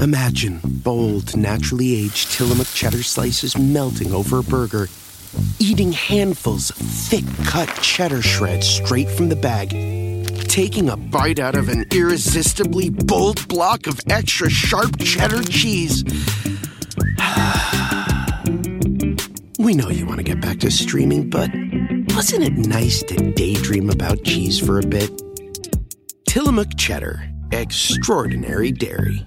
Imagine bold, naturally aged Tillamook cheddar slices melting over a burger, eating handfuls of thick cut cheddar shreds straight from the bag, taking a bite out of an irresistibly bold block of extra sharp cheddar cheese. we know you want to get back to streaming, but wasn't it nice to daydream about cheese for a bit? Tillamook Cheddar, extraordinary dairy.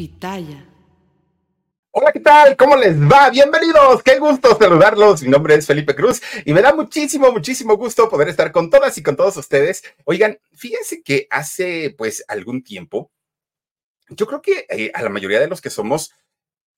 Pitaya. Hola, ¿qué tal? ¿Cómo les va? Bienvenidos. Qué gusto saludarlos. Mi nombre es Felipe Cruz y me da muchísimo, muchísimo gusto poder estar con todas y con todos ustedes. Oigan, fíjense que hace pues algún tiempo, yo creo que eh, a la mayoría de los que somos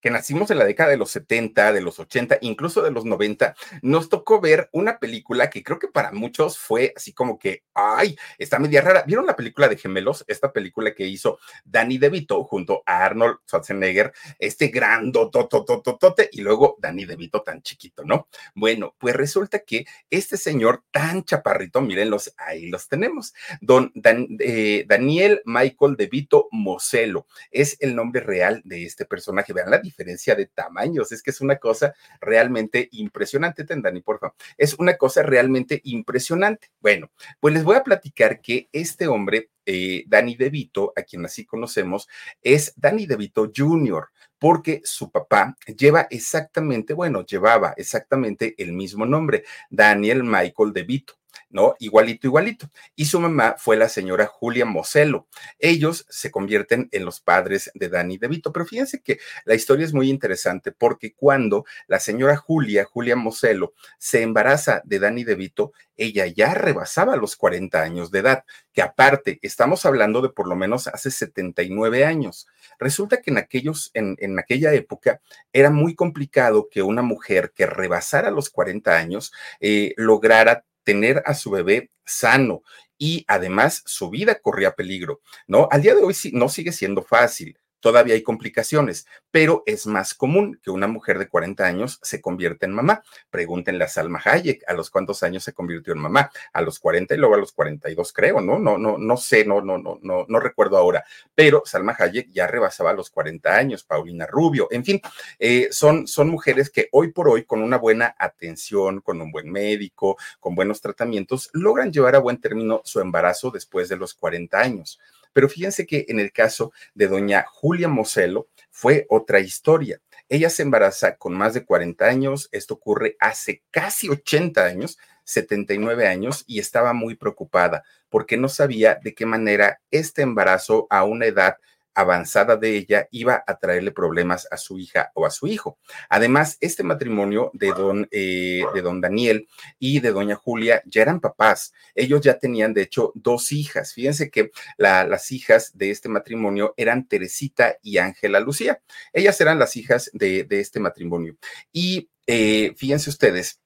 que nacimos en la década de los 70, de los 80, incluso de los 90, nos tocó ver una película que creo que para muchos fue así como que, ay, está media rara. ¿Vieron la película de Gemelos? Esta película que hizo Danny DeVito junto a Arnold Schwarzenegger, este gran totototote, y luego Danny DeVito tan chiquito, ¿no? Bueno, pues resulta que este señor tan chaparrito, mírenlos, ahí los tenemos, don eh, Daniel Michael DeVito Moselo, es el nombre real de este personaje. Vean la de tamaños. Es que es una cosa realmente impresionante, Tendani, por favor. Es una cosa realmente impresionante. Bueno, pues les voy a platicar que este hombre, eh, Danny DeVito, a quien así conocemos, es Danny DeVito Jr., porque su papá lleva exactamente, bueno, llevaba exactamente el mismo nombre, Daniel Michael DeVito. ¿No? Igualito, igualito. Y su mamá fue la señora Julia Moselo. Ellos se convierten en los padres de Dani DeVito. Pero fíjense que la historia es muy interesante porque cuando la señora Julia, Julia Moselo, se embaraza de Dani DeVito, ella ya rebasaba los 40 años de edad, que aparte, estamos hablando de por lo menos hace 79 años. Resulta que en, aquellos, en, en aquella época era muy complicado que una mujer que rebasara los 40 años eh, lograra tener a su bebé sano y además su vida corría peligro, ¿no? Al día de hoy no sigue siendo fácil todavía hay complicaciones, pero es más común que una mujer de 40 años se convierta en mamá. Pregúntenle a Salma Hayek a los cuántos años se convirtió en mamá, a los 40 y luego a los 42 creo, ¿no? No, no, no sé, no, no, no, no, no recuerdo ahora, pero Salma Hayek ya rebasaba los 40 años, Paulina Rubio, en fin, eh, son, son mujeres que hoy por hoy con una buena atención, con un buen médico, con buenos tratamientos, logran llevar a buen término su embarazo después de los 40 años. Pero fíjense que en el caso de doña Julia Moselo fue otra historia. Ella se embaraza con más de 40 años, esto ocurre hace casi 80 años, 79 años, y estaba muy preocupada porque no sabía de qué manera este embarazo a una edad avanzada de ella iba a traerle problemas a su hija o a su hijo. Además, este matrimonio de don, eh, de don Daniel y de doña Julia ya eran papás. Ellos ya tenían, de hecho, dos hijas. Fíjense que las hijas de este matrimonio eran Teresita y Ángela Lucía. Ellas eran las hijas de, este matrimonio. Y eh, fíjense ustedes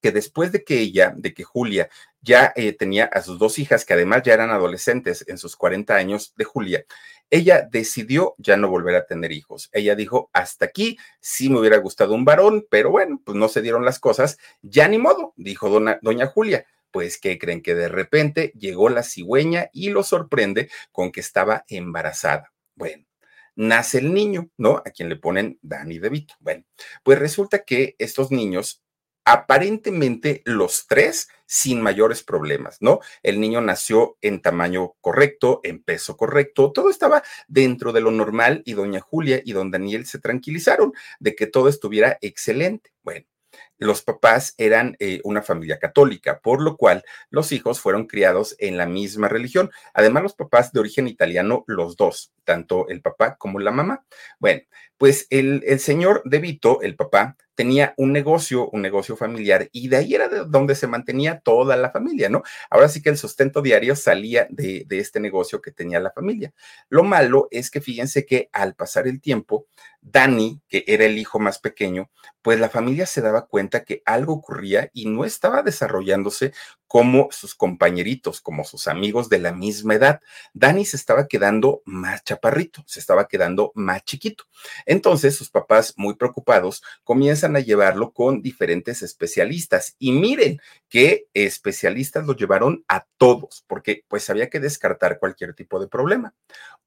que después de que ella, de que Julia ya eh, tenía a sus dos hijas, que además ya eran adolescentes en sus 40 años de Julia, ella decidió ya no volver a tener hijos. Ella dijo, hasta aquí sí me hubiera gustado un varón, pero bueno, pues no se dieron las cosas, ya ni modo, dijo doña Julia. Pues, ¿qué creen? Que de repente llegó la cigüeña y lo sorprende con que estaba embarazada. Bueno, nace el niño, ¿no? A quien le ponen Dani DeVito. Bueno, pues resulta que estos niños aparentemente los tres sin mayores problemas, ¿no? El niño nació en tamaño correcto, en peso correcto, todo estaba dentro de lo normal y doña Julia y don Daniel se tranquilizaron de que todo estuviera excelente. Bueno, los papás eran eh, una familia católica, por lo cual los hijos fueron criados en la misma religión. Además, los papás de origen italiano, los dos, tanto el papá como la mamá. Bueno, pues el, señor De Vito, el papá, tenía un negocio, un negocio familiar, y de ahí era de donde se mantenía toda la familia, ¿no? Ahora sí que el sustento diario salía de, de este negocio que tenía la familia. Lo malo es que fíjense que al pasar el tiempo, Dani, que era el hijo más pequeño, pues la familia se daba cuenta que algo ocurría y no estaba desarrollándose como sus compañeritos, como sus amigos de la misma edad. Dani se estaba quedando más chaparrito, se estaba quedando más chiquito. Entonces sus papás, muy preocupados, comienzan a llevarlo con diferentes especialistas. Y miren qué especialistas lo llevaron a todos, porque pues había que descartar cualquier tipo de problema.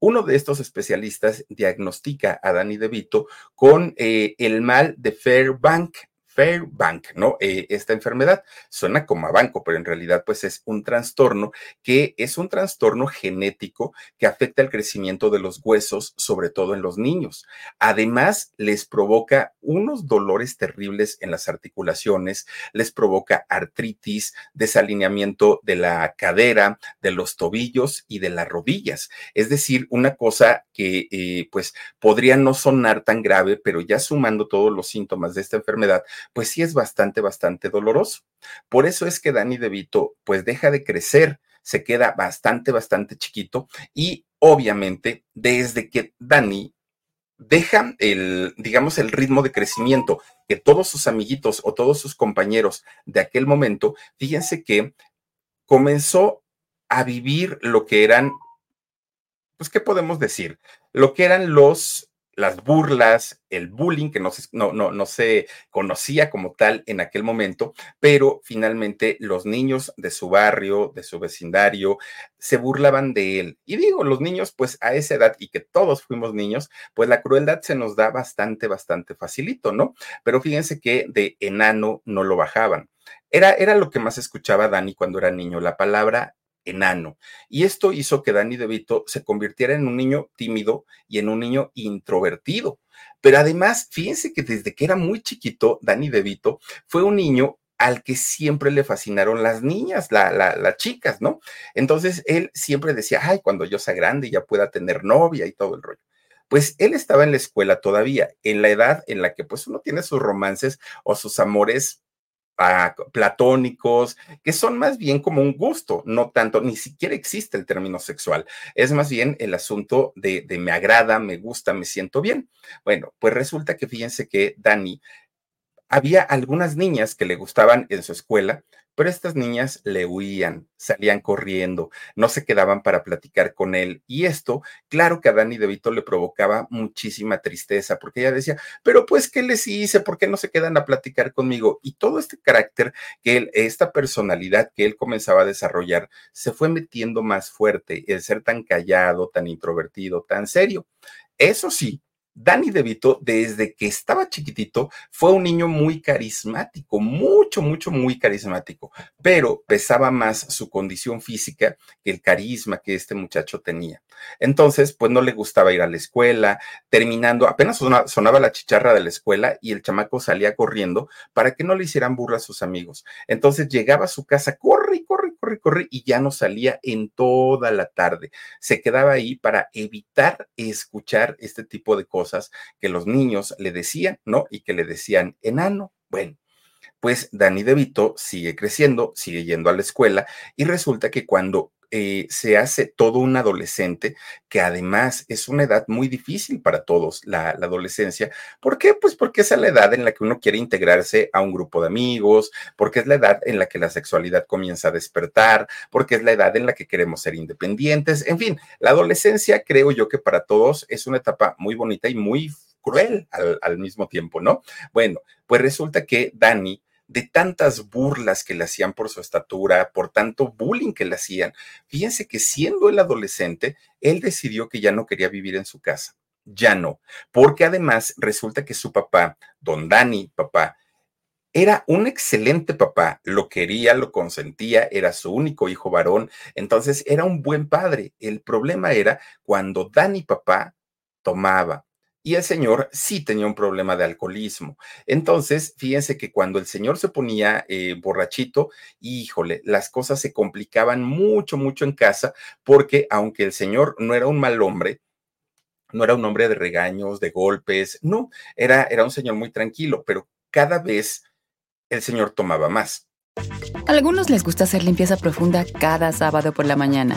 Uno de estos especialistas diagnostica a Dani DeVito con eh, el mal de Fairbank. Fairbank, ¿no? Eh, esta enfermedad suena como a banco, pero en realidad pues es un trastorno que es un trastorno genético que afecta el crecimiento de los huesos, sobre todo en los niños. Además, les provoca unos dolores terribles en las articulaciones, les provoca artritis, desalineamiento de la cadera, de los tobillos y de las rodillas. Es decir, una cosa que eh, pues podría no sonar tan grave, pero ya sumando todos los síntomas de esta enfermedad, pues sí es bastante, bastante doloroso. Por eso es que Dani DeVito pues deja de crecer, se queda bastante, bastante chiquito y obviamente desde que Dani deja el, digamos, el ritmo de crecimiento que todos sus amiguitos o todos sus compañeros de aquel momento, fíjense que comenzó a vivir lo que eran, pues, ¿qué podemos decir? Lo que eran los las burlas, el bullying, que no se, no, no, no se conocía como tal en aquel momento, pero finalmente los niños de su barrio, de su vecindario, se burlaban de él. Y digo, los niños, pues a esa edad y que todos fuimos niños, pues la crueldad se nos da bastante, bastante facilito, ¿no? Pero fíjense que de enano no lo bajaban. Era, era lo que más escuchaba Dani cuando era niño, la palabra enano. Y esto hizo que Danny DeVito se convirtiera en un niño tímido y en un niño introvertido. Pero además, fíjense que desde que era muy chiquito, Danny DeVito fue un niño al que siempre le fascinaron las niñas, las chicas, ¿no? Entonces él siempre decía, ay, cuando yo sea grande ya pueda tener novia y todo el rollo. Pues él estaba en la escuela todavía, en la edad en la que pues uno tiene sus romances o sus amores platónicos, que son más bien como un gusto, no tanto, ni siquiera existe el término sexual, es más bien el asunto de, de me agrada, me gusta, me siento bien. Bueno, pues resulta que fíjense que Dani, había algunas niñas que le gustaban en su escuela, pero estas niñas le huían, salían corriendo, no se quedaban para platicar con él. Y esto, claro que a Dani DeVito le provocaba muchísima tristeza, porque ella decía, pero pues, ¿qué les hice? ¿Por qué no se quedan a platicar conmigo? Y todo este carácter que él, esta personalidad que él comenzaba a desarrollar, se fue metiendo más fuerte, el ser tan callado, tan introvertido, tan serio. Eso sí, Danny DeVito, desde que estaba chiquitito, fue un niño muy carismático, mucho, mucho, muy carismático, pero pesaba más su condición física que el carisma que este muchacho tenía. Entonces, pues no le gustaba ir a la escuela, terminando, apenas sonaba, la chicharra de la escuela y el chamaco salía corriendo para que no le hicieran burla a sus amigos. Entonces llegaba a su casa, corre corre, corre, y ya no salía en toda la tarde. Se quedaba ahí para evitar escuchar este tipo de cosas que los niños le decían, ¿no? Y que le decían enano. Bueno, pues Dani DeVito sigue creciendo, sigue yendo a la escuela y resulta que cuando eh, se hace todo un adolescente, que además es una edad muy difícil para todos, la, adolescencia. ¿Por qué? Pues porque es la edad en la que uno quiere integrarse a un grupo de amigos, porque es la edad en la que la sexualidad comienza a despertar, porque es la edad en la que queremos ser independientes. En fin, la adolescencia creo yo que para todos es una etapa muy bonita y muy cruel al, al mismo tiempo, ¿no? Bueno, pues resulta que Dani de tantas burlas que le hacían por su estatura, por tanto bullying que le hacían. Fíjense que siendo el adolescente, él decidió que ya no quería vivir en su casa. Ya no, porque además resulta que su papá, don Dani, papá, era un excelente papá, lo quería, lo consentía, era su único hijo varón, entonces era un buen padre. El problema era cuando Dani papá tomaba, y el señor sí tenía un problema de alcoholismo. Entonces, fíjense que cuando el señor se ponía eh, borrachito, híjole, las cosas se complicaban mucho, mucho en casa, porque aunque el señor no era un mal hombre, no era un hombre de regaños, de golpes, no, era, era un señor muy tranquilo, pero cada vez el señor tomaba más. A algunos les gusta hacer limpieza profunda cada sábado por la mañana.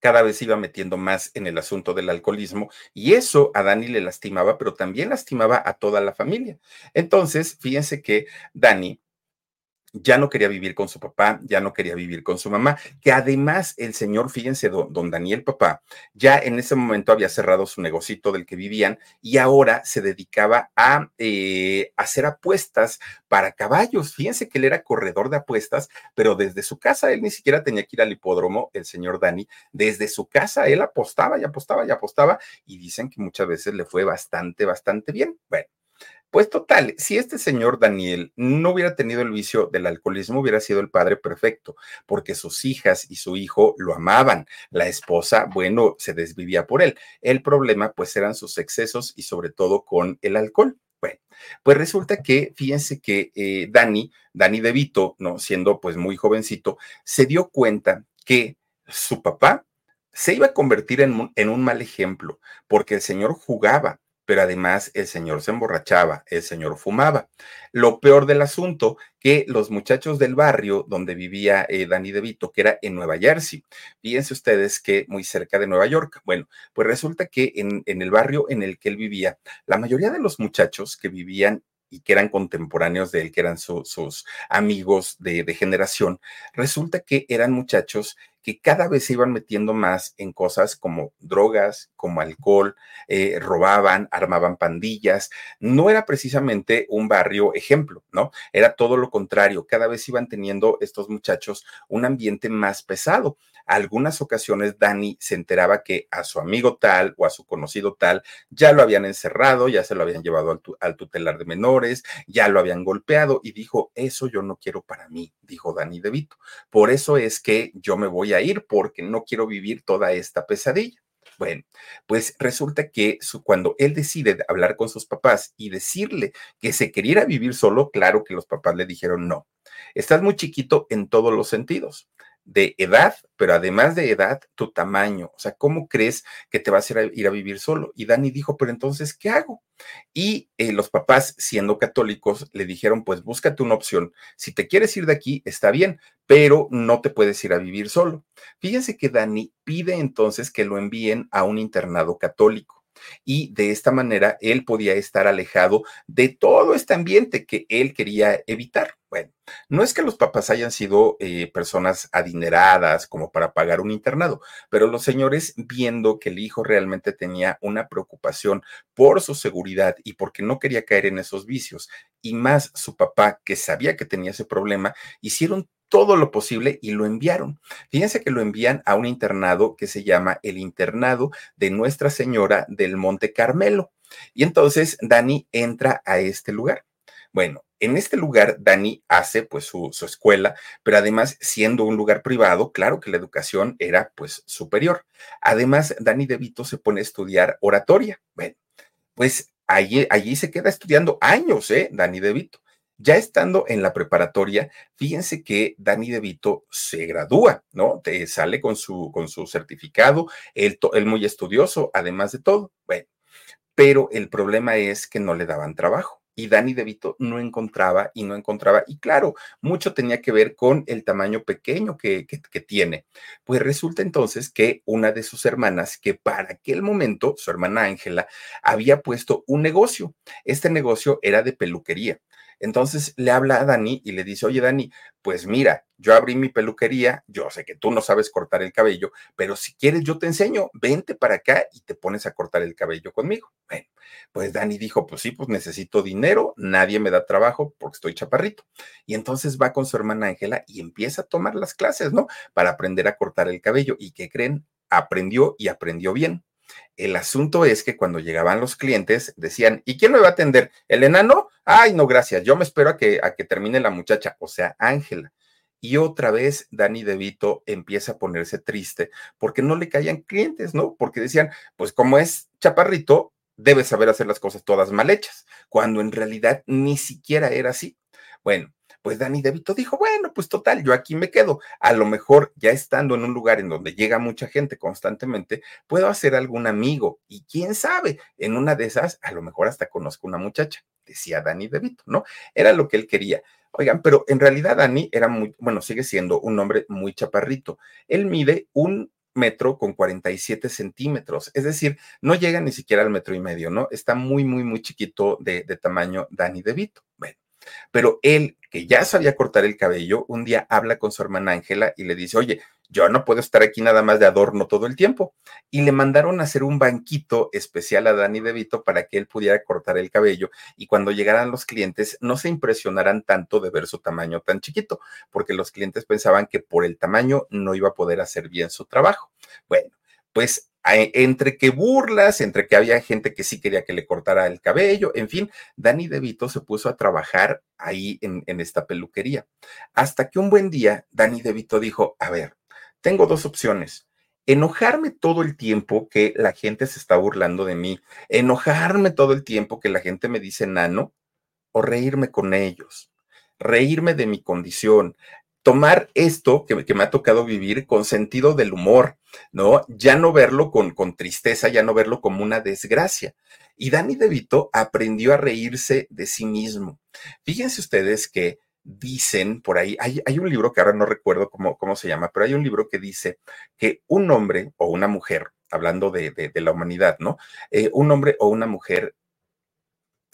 cada vez iba metiendo más en el asunto del alcoholismo y eso a Dani le lastimaba, pero también lastimaba a toda la familia. Entonces, fíjense que Dani ya no quería vivir con su papá, ya no quería vivir con su mamá, que además el señor, fíjense, don, Daniel papá, ya en ese momento había cerrado su negocito del que vivían y ahora se dedicaba a eh, hacer apuestas para caballos. Fíjense que él era corredor de apuestas, pero desde su casa él ni siquiera tenía que ir al hipódromo, el señor Dani, desde su casa él apostaba y apostaba y apostaba y dicen que muchas veces le fue bastante, bastante bien. Bueno. Pues total, si este señor Daniel no hubiera tenido el vicio del alcoholismo, hubiera sido el padre perfecto, porque sus hijas y su hijo lo amaban. La esposa, bueno, se desvivía por él. El problema, pues, eran sus excesos y sobre todo con el alcohol. Bueno, pues resulta que, fíjense que eh, Dani, Dani De Vito, ¿no? Siendo pues muy jovencito, se dio cuenta que su papá se iba a convertir en, en un mal ejemplo, porque el señor jugaba pero además el señor se emborrachaba, el señor fumaba. Lo peor del asunto, que los muchachos del barrio donde vivía eh, Danny DeVito, que era en Nueva Jersey, fíjense ustedes que muy cerca de Nueva York, bueno, pues resulta que en, el barrio en el que él vivía, la mayoría de los muchachos que vivían y que eran contemporáneos de él, que eran sus amigos de, de, generación, resulta que eran muchachos que cada vez se iban metiendo más en cosas como drogas, como alcohol, eh, robaban, armaban pandillas. No era precisamente un barrio ejemplo, ¿no? Era todo lo contrario. Cada vez iban teniendo estos muchachos un ambiente más pesado. Algunas ocasiones Dani se enteraba que a su amigo tal o a su conocido tal ya lo habían encerrado, ya se lo habían llevado al, al tutelar de menores, ya lo habían golpeado y dijo, eso yo no quiero para mí, dijo Dani De Vito. Por eso es que yo me voy a ir porque no quiero vivir toda esta pesadilla. Bueno, pues resulta que cuando él decide hablar con sus papás y decirle que se quería vivir solo, claro que los papás le dijeron no. Estás muy chiquito en todos los sentidos de edad, pero además de edad, tu tamaño. O sea, ¿cómo crees que te vas a ir a, vivir solo? Y Dani dijo, pero entonces, ¿qué hago? Y eh, los papás, siendo católicos, le dijeron, pues búscate una opción. Si te quieres ir de aquí, está bien, pero no te puedes ir a vivir solo. Fíjense que Dani pide entonces que lo envíen a un internado católico y de esta manera él podía estar alejado de todo este ambiente que él quería evitar. Bueno, no es que los papás hayan sido eh, personas adineradas como para pagar un internado, pero los señores viendo que el hijo realmente tenía una preocupación por su seguridad y porque no quería caer en esos vicios, y más su papá que sabía que tenía ese problema, hicieron todo lo posible y lo enviaron. Fíjense que lo envían a un internado que se llama el internado de Nuestra Señora del Monte Carmelo. Y entonces Dani entra a este lugar. Bueno, en este lugar Dani hace pues su, escuela, pero además siendo un lugar privado, claro que la educación era pues superior. Además, Dani De Vito se pone a estudiar oratoria. Bueno, pues allí, allí se queda estudiando años, ¿eh? Dani De Vito. Ya estando en la preparatoria, fíjense que Dani De Vito se gradúa, ¿no? Te sale con su, con su certificado, él, él muy estudioso, además de todo. Bueno, pero el problema es que no le daban trabajo y Dani De Vito no encontraba y no encontraba. Y claro, mucho tenía que ver con el tamaño pequeño que, que, que, tiene. Pues resulta entonces que una de sus hermanas, que para aquel momento, su hermana Ángela, había puesto un negocio. Este negocio era de peluquería Entonces le habla a Dani y le dice, oye Dani, pues mira, yo abrí mi peluquería, yo sé que tú no sabes cortar el cabello, pero si quieres yo te enseño, vente para acá y te pones a cortar el cabello conmigo. Bueno, pues Dani dijo, pues sí, pues necesito dinero, nadie me da trabajo porque estoy chaparrito. Y entonces va con su hermana Ángela y empieza a tomar las clases, ¿no? Para aprender a cortar el cabello. ¿Y qué creen? Aprendió y aprendió bien. El asunto es que cuando llegaban los clientes decían, ¿y quién me va a atender? ¿El enano? Ay, no, gracias. Yo me espero a que, a que termine la muchacha, o sea, Ángela. Y otra vez Dani DeVito empieza a ponerse triste porque no le caían clientes, ¿no? Porque decían, pues como es chaparrito, debe saber hacer las cosas todas mal hechas, cuando en realidad ni siquiera era así. Bueno, pues Dani DeVito dijo, bueno, pues total, yo aquí me quedo. A lo mejor ya estando en un lugar en donde llega mucha gente constantemente, puedo hacer algún amigo y quién sabe, en una de esas, a lo mejor hasta conozco una muchacha, decía Dani DeVito, ¿no? Era lo que él quería. Oigan, pero en realidad Dani era muy, bueno, sigue siendo un hombre muy chaparrito. Él mide un metro con 47 centímetros, es decir, no llega ni siquiera al metro y medio, ¿no? Está muy, muy, muy chiquito de, de tamaño Dani DeVito. Bueno, pero él, que ya sabía cortar el cabello, un día habla con su hermana Ángela y le dice, oye, yo no puedo estar aquí nada más de adorno todo el tiempo. Y le mandaron a hacer un banquito especial a Dani DeVito para que él pudiera cortar el cabello y cuando llegaran los clientes no se impresionaran tanto de ver su tamaño tan chiquito, porque los clientes pensaban que por el tamaño no iba a poder hacer bien su trabajo. Bueno, pues entre que burlas, entre que había gente que sí quería que le cortara el cabello, en fin, Dani DeVito se puso a trabajar ahí en, en esta peluquería. Hasta que un buen día, Dani DeVito dijo, a ver, tengo dos opciones enojarme todo el tiempo que la gente se está burlando de mí, enojarme todo el tiempo que la gente me dice nano, o reírme con ellos, reírme de mi condición, tomar esto que, me ha tocado vivir con sentido del humor, ¿no? Ya no verlo con, con tristeza, ya no verlo como una desgracia. Y Danny DeVito aprendió a reírse de sí mismo. Fíjense ustedes que dicen por ahí, hay, hay, un libro que ahora no recuerdo cómo, cómo se llama, pero hay un libro que dice que un hombre o una mujer, hablando de, de, la humanidad, ¿no? Eh, un hombre o una mujer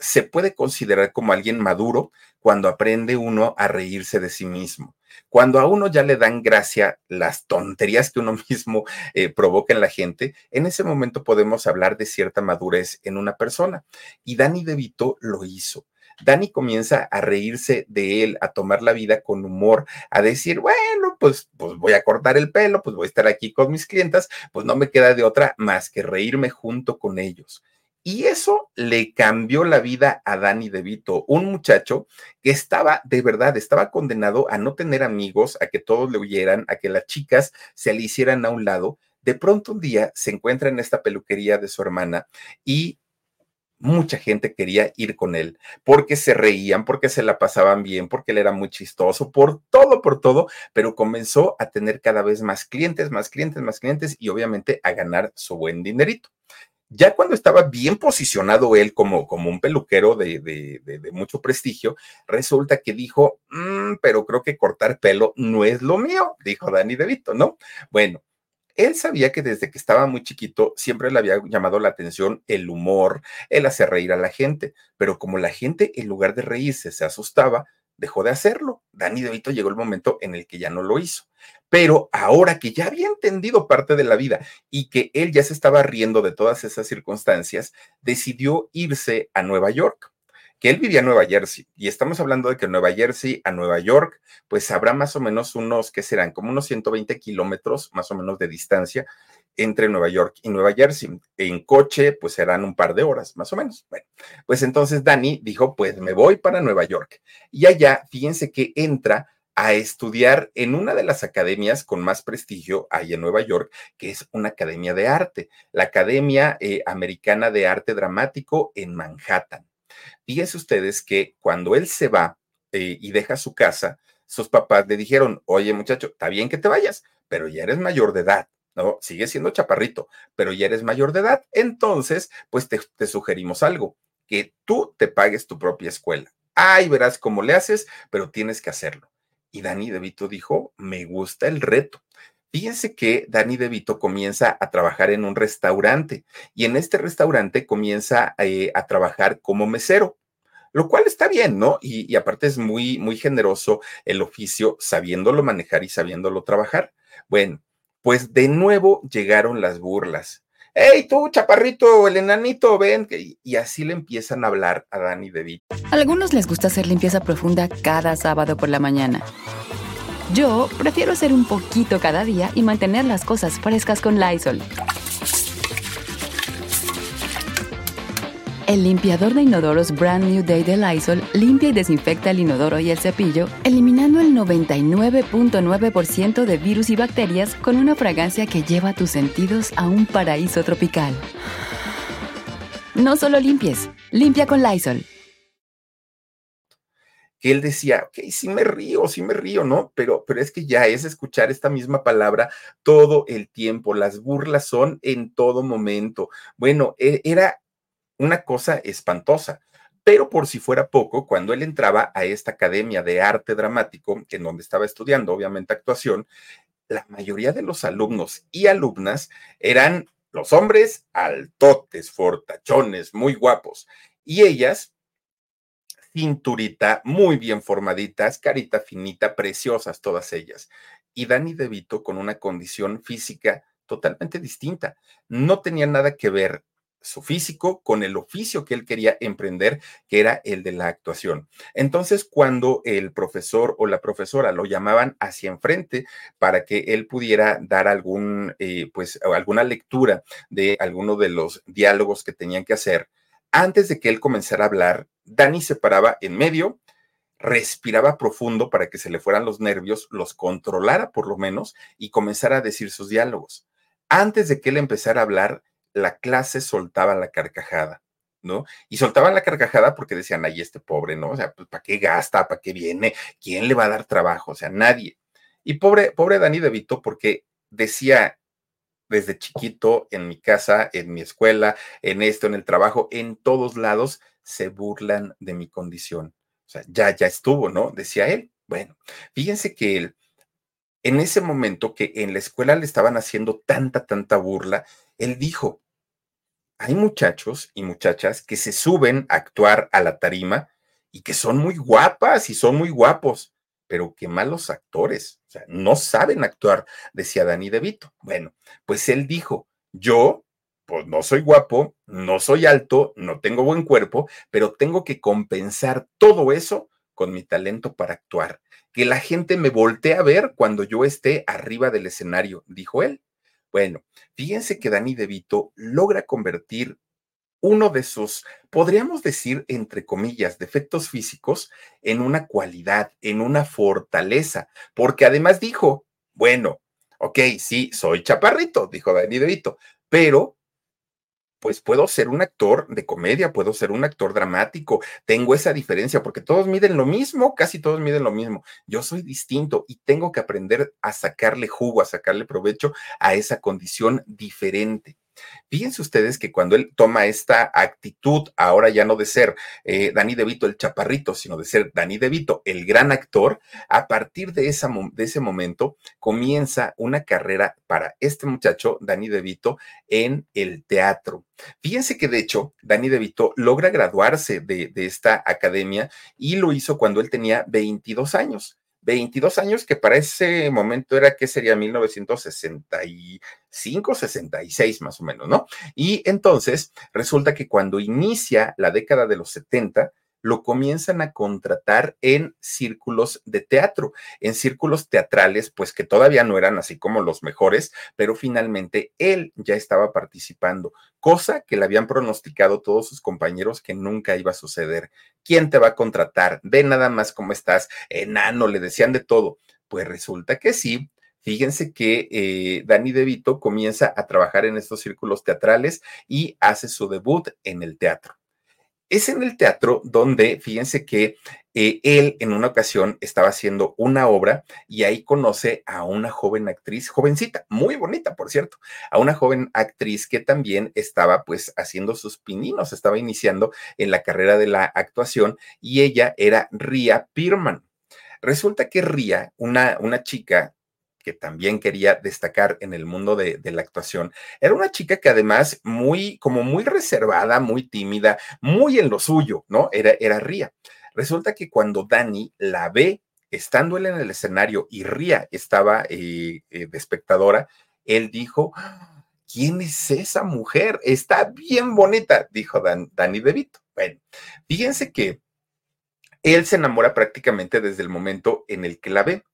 se puede considerar como alguien maduro cuando aprende uno a reírse de sí mismo. Cuando a uno ya le dan gracia las tonterías que uno mismo eh, provoca en la gente, en ese momento podemos hablar de cierta madurez en una persona. Y Dani DeVito lo hizo. Dani comienza a reírse de él, a tomar la vida con humor, a decir, bueno, pues, pues voy a cortar el pelo, pues voy a estar aquí con mis clientas, pues no me queda de otra más que reírme junto con ellos. Y eso le cambió la vida a Dani DeVito, un muchacho que estaba, de verdad, estaba condenado a no tener amigos, a que todos le huyeran, a que las chicas se le hicieran a un lado. De pronto un día se encuentra en esta peluquería de su hermana y mucha gente quería ir con él porque se reían, porque se la pasaban bien, porque él era muy chistoso, por todo, por todo, pero comenzó a tener cada vez más clientes, más clientes, más clientes y obviamente a ganar su buen dinerito. Ya cuando estaba bien posicionado él como, como un peluquero de, de, mucho prestigio, resulta que dijo, mm, pero creo que cortar pelo no es lo mío, dijo Dani DeVito, ¿no? Bueno, él sabía que desde que estaba muy chiquito siempre le había llamado la atención el humor, el hacer reír a la gente, pero como la gente en lugar de reírse se asustaba, dejó de hacerlo. Dani DeVito llegó el momento en el que ya no lo hizo. Pero ahora que ya había entendido parte de la vida y que él ya se estaba riendo de todas esas circunstancias, decidió irse a Nueva York que él vivía en Nueva Jersey y estamos hablando de que Nueva Jersey a Nueva York, pues habrá más o menos unos, ¿qué serán? Como unos 120 kilómetros más o menos de distancia entre Nueva York y Nueva Jersey. En coche, pues serán un par de horas, más o menos. Bueno, pues entonces Dani dijo, pues me voy para Nueva York. Y allá, fíjense que entra a estudiar en una de las academias con más prestigio ahí en Nueva York, que es una academia de arte, la Academia eh, Americana de Arte Dramático en Manhattan. Fíjense ustedes que cuando él se va eh, y deja su casa, sus papás le dijeron, oye muchacho, está bien que te vayas, pero ya eres mayor de edad, ¿no? Sigue siendo chaparrito, pero ya eres mayor de edad. Entonces, pues te, te sugerimos algo, que tú te pagues tu propia escuela. Ay, verás cómo le haces, pero tienes que hacerlo. Y Dani DeVito dijo, me gusta el reto. Fíjense que Dani DeVito comienza a trabajar en un restaurante y en este restaurante comienza eh, a trabajar como mesero. lo cual está bien, ¿no? Y, aparte es muy, muy generoso el oficio sabiéndolo manejar y sabiéndolo trabajar. Bueno, pues de nuevo llegaron las burlas. ¡Hey, tú, chaparrito, el enanito, ven! Y así le empiezan a hablar a Dani DeVito. A algunos les gusta hacer limpieza profunda cada sábado por la mañana. Yo prefiero hacer un poquito cada día y mantener las cosas frescas con Lysol. El limpiador de inodoros Brand New Day de Lysol limpia y desinfecta el inodoro y el cepillo, eliminando el 99.9% de virus y bacterias con una fragancia que lleva tus sentidos a un paraíso tropical. No solo limpies, limpia con Lysol. Que él decía, ok, sí me río, sí me río, ¿no? Pero, pero es que ya es escuchar esta misma palabra todo el tiempo. Las burlas son en todo momento. Bueno, e, era una cosa espantosa. Pero por si fuera poco, cuando él entraba a esta academia de arte dramático, en donde estaba estudiando obviamente actuación, la mayoría de los alumnos y alumnas eran los hombres altotes, fortachones, muy guapos, y ellas cinturita, muy bien formaditas, carita finita, preciosas todas ellas. Y Dani DeVito con una condición física totalmente distinta. No tenía nada que ver su físico con el oficio que él quería emprender, que era el de la actuación. Entonces, cuando el profesor o la profesora lo llamaban hacia enfrente para que él pudiera dar algún, eh, pues, alguna lectura de alguno de los diálogos que tenían que hacer, antes de que él comenzara a hablar, Dani se paraba en medio, respiraba profundo para que se le fueran los nervios, los controlara por lo menos y comenzara a decir sus diálogos. Antes de que él empezara a hablar, la clase soltaba la carcajada, ¿no? Y soltaban la carcajada porque decían, ay, este pobre, ¿no? O sea, pues, ¿para qué gasta? ¿Para qué viene? ¿Quién le va a dar trabajo? O sea, nadie. Y pobre, pobre Dani De Vito, porque decía desde chiquito en mi casa, en mi escuela, en esto, en el trabajo, en todos lados, se burlan de mi condición. O sea, ya, ya estuvo, ¿no? Decía él. Bueno, fíjense que él, en ese momento que en la escuela le estaban haciendo tanta, tanta burla, él dijo, hay muchachos y muchachas que se suben a actuar a la tarima y que son muy guapas y son muy guapos, pero qué malos actores, o sea, no saben actuar, decía Dani DeVito. Bueno, pues él dijo, yo, pues no soy guapo, no soy alto, no tengo buen cuerpo, pero tengo que compensar todo eso con mi talento para actuar. Que la gente me voltee a ver cuando yo esté arriba del escenario, dijo él. Bueno, fíjense que Dani DeVito logra convertir uno de sus, podríamos decir, entre comillas, defectos físicos en una cualidad, en una fortaleza, porque además dijo, bueno, ok, sí, soy chaparrito, dijo Dani DeVito, pero pues puedo ser un actor de comedia, puedo ser un actor dramático, tengo esa diferencia porque todos miden lo mismo, casi todos miden lo mismo. Yo soy distinto y tengo que aprender a sacarle jugo, a sacarle provecho a esa condición diferente. Fíjense ustedes que cuando él toma esta actitud, ahora ya no de ser eh, Dani DeVito el chaparrito, sino de ser Dani DeVito el gran actor, a partir de, de ese momento comienza una carrera para este muchacho, Dani DeVito, en el teatro. Fíjense que de hecho, Dani DeVito logra graduarse de, de esta academia y lo hizo cuando él tenía 22 años. 22 años, que para ese momento era que sería 1965, 66 más o menos, ¿no? Y entonces resulta que cuando inicia la década de los 70, lo comienzan a contratar en círculos de teatro, en círculos teatrales, pues que todavía no eran así como los mejores, pero finalmente él ya estaba participando, cosa que le habían pronosticado todos sus compañeros que nunca iba a suceder. ¿Quién te va a contratar? Ve nada más cómo estás, enano, le decían de todo. Pues resulta que sí, Fíjense que eh, Danny DeVito comienza a trabajar en estos círculos teatrales y hace su debut en el teatro. Es en el teatro donde, fíjense que eh, él en una ocasión estaba haciendo una obra y ahí conoce a una joven actriz, jovencita, muy bonita, por cierto, a una joven actriz que también estaba pues haciendo sus pininos, estaba iniciando en la carrera de la actuación y ella era Ria Pierman. Resulta que Ria, una, una chica que también quería destacar en el mundo de, la actuación, era una chica que además muy, como muy reservada, muy tímida, muy en lo suyo, ¿no? Era, era Ría. Resulta que cuando Dani la ve estando él en el escenario y Ría estaba eh, eh, de espectadora, él dijo, ¿quién es esa mujer? Está bien bonita, dijo Dan, Dani DeVito. Bueno, fíjense que él se enamora prácticamente desde el momento en el que la ve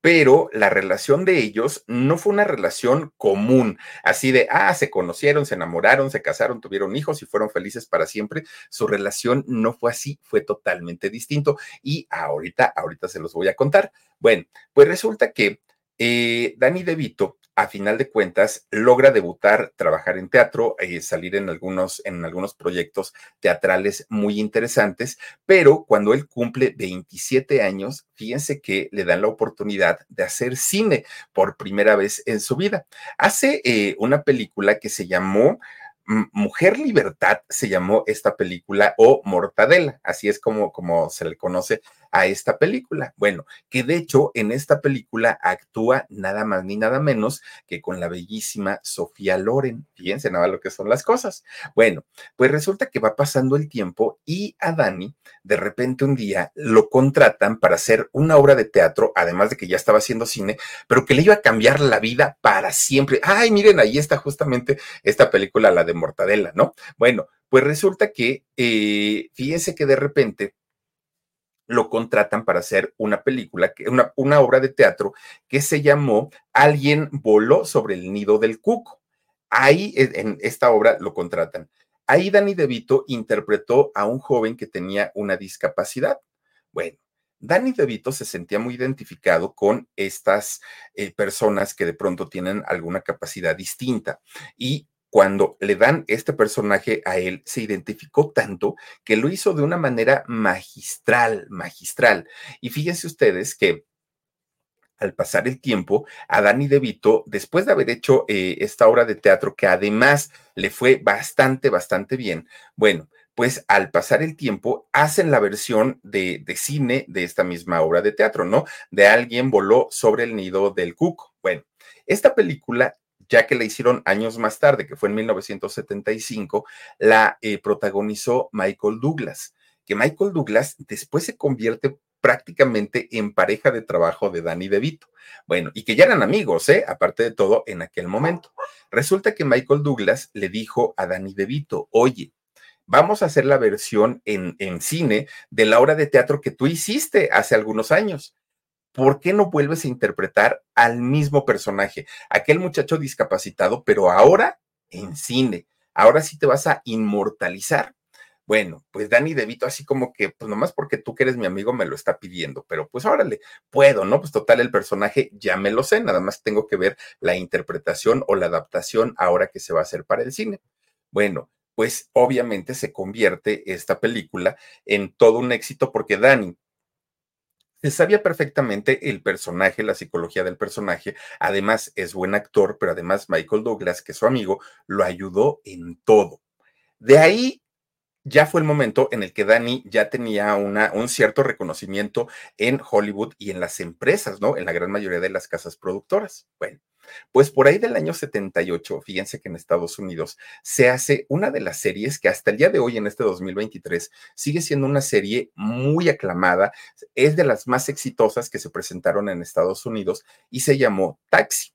pero la relación de ellos no fue una relación común, así de, ah, se conocieron, se enamoraron, se casaron, tuvieron hijos y fueron felices para siempre. Su relación no fue así, fue totalmente distinto. Y ahorita, ahorita se los voy a contar. Bueno, pues resulta que eh, Dani DeVito a final de cuentas logra debutar, trabajar en teatro, eh, salir en algunos, en algunos proyectos teatrales muy interesantes, pero cuando él cumple 27 años, fíjense que le dan la oportunidad de hacer cine por primera vez en su vida. Hace eh, una película que se llamó Mujer Libertad se llamó esta película o Mortadela, así es como, como se le conoce a esta película. Bueno, que de hecho en esta película actúa nada más ni nada menos que con la bellísima Sofía Loren. Fíjense nada lo que son las cosas. Bueno, pues resulta que va pasando el tiempo y a Dani de repente un día lo contratan para hacer una obra de teatro, además de que ya estaba haciendo cine, pero que le iba a cambiar la vida para siempre. Ay, miren, ahí está justamente esta película, la de Mortadela, ¿no? Bueno, pues resulta que, eh, fíjense que de repente lo contratan para hacer una película, una, una obra de teatro que se llamó Alguien voló sobre el nido del cuco. Ahí en esta obra lo contratan. Ahí Danny DeVito interpretó a un joven que tenía una discapacidad. Bueno, Danny DeVito se sentía muy identificado con estas eh, personas que de pronto tienen alguna capacidad distinta y cuando le dan este personaje a él, se identificó tanto que lo hizo de una manera magistral, magistral. Y fíjense ustedes que al pasar el tiempo, a Danny DeVito, después de haber hecho eh, esta obra de teatro que además le fue bastante, bastante bien, bueno, pues al pasar el tiempo hacen la versión de, de, cine de esta misma obra de teatro, ¿no? De alguien voló sobre el nido del cuco. Bueno, esta película ya que la hicieron años más tarde, que fue en 1975, la eh, protagonizó Michael Douglas, que Michael Douglas después se convierte prácticamente en pareja de trabajo de Danny DeVito. Bueno, y que ya eran amigos, ¿eh? Aparte de todo, en aquel momento. Resulta que Michael Douglas le dijo a Danny DeVito, oye, vamos a hacer la versión en, en cine de la obra de teatro que tú hiciste hace algunos años. ¿Por qué no vuelves a interpretar al mismo personaje? Aquel muchacho discapacitado, pero ahora en cine. Ahora sí te vas a inmortalizar. Bueno, pues Dani DeVito así como que, pues nomás porque tú que eres mi amigo me lo está pidiendo, pero pues órale, puedo, ¿no? Pues total, el personaje ya me lo sé, nada más tengo que ver la interpretación o la adaptación ahora que se va a hacer para el cine. Bueno, pues obviamente se convierte esta película en todo un éxito porque Dani se sabía perfectamente el personaje, la psicología del personaje. Además, es buen actor, pero además Michael Douglas, que es su amigo, lo ayudó en todo. De ahí ya fue el momento en el que Danny ya tenía una, un cierto reconocimiento en Hollywood y en las empresas, ¿no? En la gran mayoría de las casas productoras. Bueno, pues por ahí del año 78, fíjense que en Estados Unidos se hace una de las series que hasta el día de hoy, en este 2023, sigue siendo una serie muy aclamada, es de las más exitosas que se presentaron en Estados Unidos y se llamó Taxi.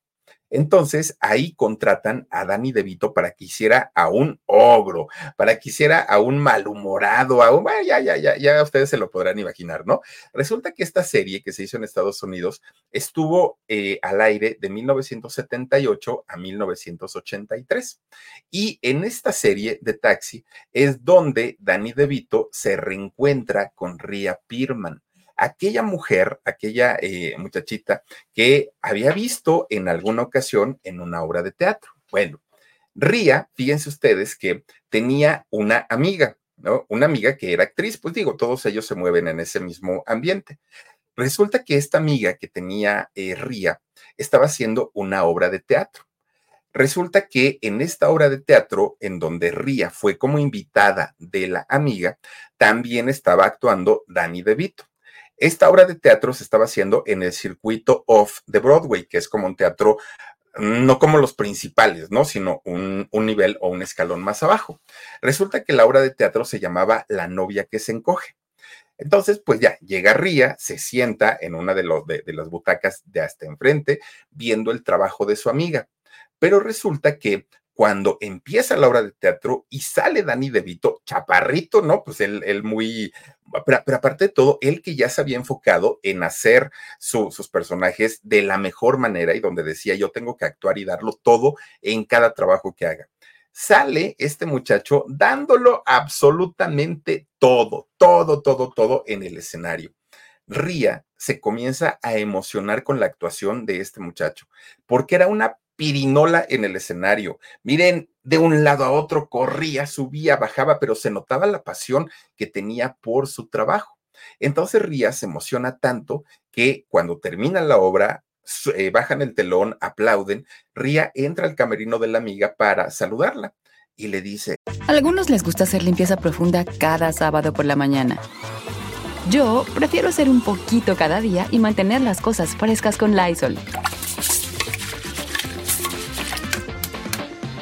Entonces ahí contratan a Danny DeVito para que hiciera a un ogro, para que hiciera a un malhumorado, a un, ya, ya, ya, ya ustedes se lo podrán imaginar, ¿no? Resulta que esta serie que se hizo en Estados Unidos estuvo eh, al aire de 1978 a 1983. Y en esta serie de Taxi es donde Danny DeVito se reencuentra con Ria Pierman aquella mujer, aquella eh, muchachita que había visto en alguna ocasión en una obra de teatro. Bueno, Ría, fíjense ustedes que tenía una amiga, ¿no? Una amiga que era actriz, pues digo, todos ellos se mueven en ese mismo ambiente. Resulta que esta amiga que tenía eh, Ría estaba haciendo una obra de teatro. Resulta que en esta obra de teatro, en donde Ría fue como invitada de la amiga, también estaba actuando Danny DeVito. Esta obra de teatro se estaba haciendo en el circuito off de Broadway, que es como un teatro no como los principales, ¿no? Sino un, nivel o un escalón más abajo. Resulta que la obra de teatro se llamaba La novia que se encoge. Entonces, pues ya, llega Ría, se sienta en una de, los, de las butacas de hasta enfrente, viendo el trabajo de su amiga. Pero resulta que cuando empieza la obra de teatro y sale Dani De Vito, chaparrito, ¿no? Pues él, él muy, pero, aparte de todo, él que ya se había enfocado en hacer su, sus personajes de la mejor manera y donde decía yo tengo que actuar y darlo todo en cada trabajo que haga. Sale este muchacho dándolo absolutamente todo, todo, todo, todo en el escenario. Ría se comienza a emocionar con la actuación de este muchacho, porque era una pirinola en el escenario. Miren, de un lado a otro corría, subía, bajaba, pero se notaba la pasión que tenía por su trabajo. Entonces Ría se emociona tanto que cuando termina la obra, eh, bajan el telón, aplauden, Ría entra al camerino de la amiga para saludarla y le dice, algunos les gusta hacer limpieza profunda cada sábado por la mañana. Yo prefiero hacer un poquito cada día y mantener las cosas frescas con Lysol.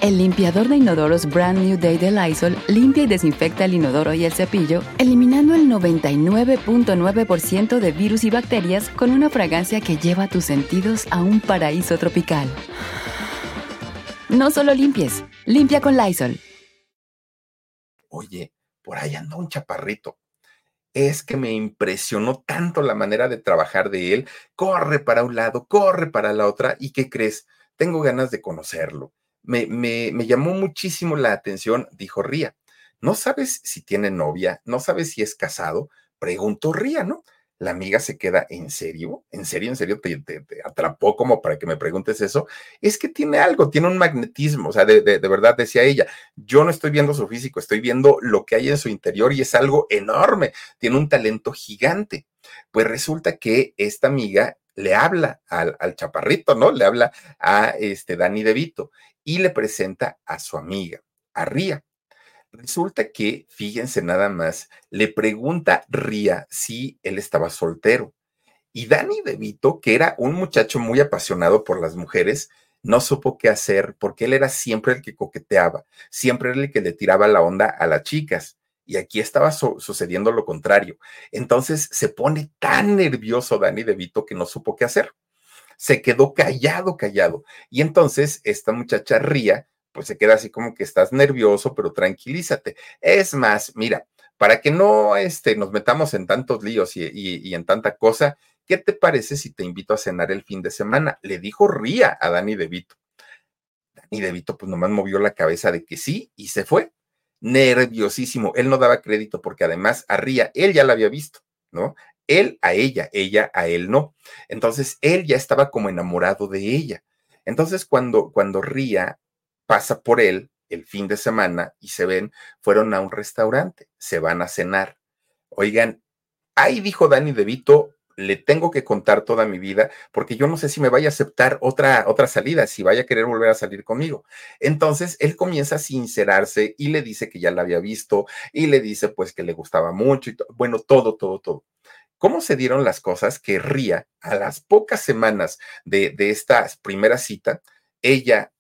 El limpiador de inodoros Brand New Day de Lysol limpia y desinfecta el inodoro y el cepillo, eliminando el 99.9% de virus y bacterias con una fragancia que lleva tus sentidos a un paraíso tropical. No solo limpies, limpia con Lysol. Oye, por ahí anda un chaparrito. Es que me impresionó tanto la manera de trabajar de él. Corre para un lado, corre para la otra. ¿Y qué crees? Tengo ganas de conocerlo me, me, me llamó muchísimo la atención, dijo Ría. ¿No sabes si tiene novia? ¿No sabes si es casado? Preguntó Ría, ¿no? La amiga se queda, ¿en serio? ¿En serio? ¿En serio te, atrapó como para que me preguntes eso? Es que tiene algo, tiene un magnetismo, o sea, de, de, verdad, decía ella, yo no estoy viendo su físico, estoy viendo lo que hay en su interior y es algo enorme, tiene un talento gigante. Pues resulta que esta amiga le habla al, al chaparrito, ¿no? Le habla a este Dani De Vito y le presenta a su amiga, a Ría. Resulta que, fíjense nada más, le pregunta Ría si él estaba soltero. Y Dani De Vito, que era un muchacho muy apasionado por las mujeres, no supo qué hacer porque él era siempre el que coqueteaba, siempre era el que le tiraba la onda a las chicas. Y aquí estaba su sucediendo lo contrario. Entonces se pone tan nervioso Dani De Vito que no supo qué hacer se quedó callado, callado. Y entonces esta muchacha ría, pues se queda así como que estás nervioso, pero tranquilízate. Es más, mira, para que no este, nos metamos en tantos líos y, y, en tanta cosa, ¿qué te parece si te invito a cenar el fin de semana? Le dijo Ría a Dani De Vito. Dani De Vito pues nomás movió la cabeza de que sí y se fue. Nerviosísimo. Él no daba crédito porque además a Ría, él ya la había visto, ¿no? Él a ella, ella a él no. Entonces, él ya estaba como enamorado de ella. Entonces, cuando, cuando Ría pasa por él el fin de semana y se ven, fueron a un restaurante, se van a cenar. Oigan, ahí dijo Dani De Vito, le tengo que contar toda mi vida porque yo no sé si me vaya a aceptar otra, otra salida, si vaya a querer volver a salir conmigo. Entonces él comienza a sincerarse y le dice que ya la había visto y le dice pues que le gustaba mucho y bueno, todo, todo, todo cómo se dieron las cosas que Ría, a las pocas semanas de, de esta primera cita, ella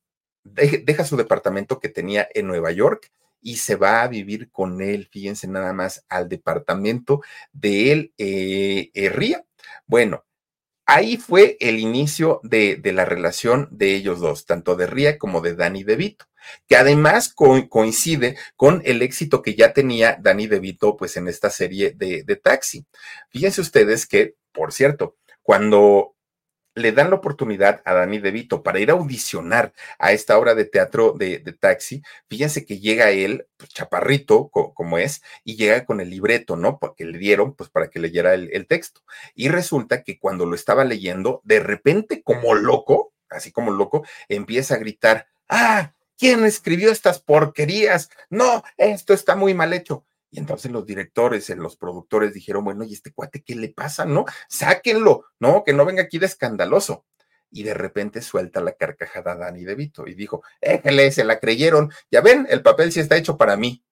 de, deja su departamento que tenía en Nueva York y se va a vivir con él, fíjense nada más, al departamento de él, eh, eh, Ría. Bueno, ahí fue el inicio de, de, la relación de ellos dos, tanto de Ría como de Danny DeVito que además co coincide con el éxito que ya tenía Danny DeVito pues en esta serie de, de Taxi. Fíjense ustedes que, por cierto, cuando le dan la oportunidad a Danny DeVito para ir a audicionar a esta obra de teatro de, de Taxi, fíjense que llega él, pues, chaparrito co como es, y llega con el libreto, ¿no? Porque le dieron, pues para que leyera el, el texto. Y resulta que cuando lo estaba leyendo, de repente como loco, así como loco, empieza a gritar, ah, ¿Quién escribió estas porquerías? No, esto está muy mal hecho. Y entonces los directores, eh, los productores dijeron, bueno, ¿y este cuate qué le pasa? No, sáquenlo, no, que no venga aquí de escandaloso. Y de repente suelta la carcajada Dani De Vito y dijo, éjele, se la creyeron, ya ven, el papel sí está hecho para mí.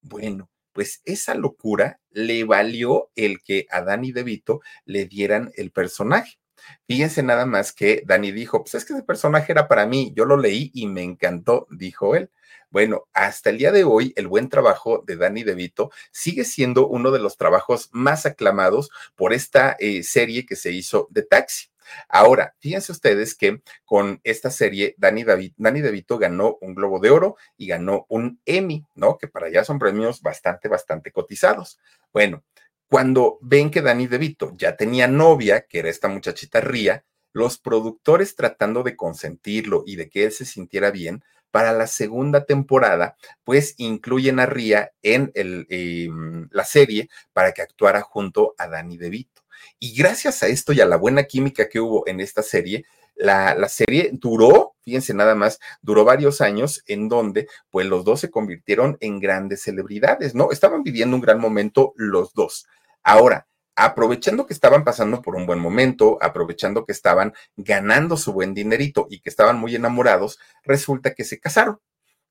Bueno, pues esa locura le valió el que a Danny DeVito le dieran el personaje. Fíjense nada más que Danny dijo, pues es que ese personaje era para mí, yo lo leí y me encantó, dijo él. Bueno, hasta el día de hoy, el buen trabajo de Danny DeVito sigue siendo uno de los trabajos más aclamados por esta eh, serie que se hizo de Taxi. Ahora, fíjense ustedes que con esta serie, Danny, DeVito ganó un Globo de Oro y ganó un Emmy, ¿no? Que para allá son premios bastante, bastante cotizados. Bueno, cuando ven que Danny DeVito ya tenía novia, que era esta muchachita Ría, los productores tratando de consentirlo y de que él se sintiera bien, para la segunda temporada, pues incluyen a Ría en em, la serie para que actuara junto a Danny DeVito. Y gracias a esto y a la buena química que hubo en esta serie, la, la, serie duró, fíjense nada más, duró varios años en donde pues los dos se convirtieron en grandes celebridades, ¿no? Estaban viviendo un gran momento los dos. Ahora, aprovechando que estaban pasando por un buen momento, aprovechando que estaban ganando su buen dinerito y que estaban muy enamorados, resulta que se casaron.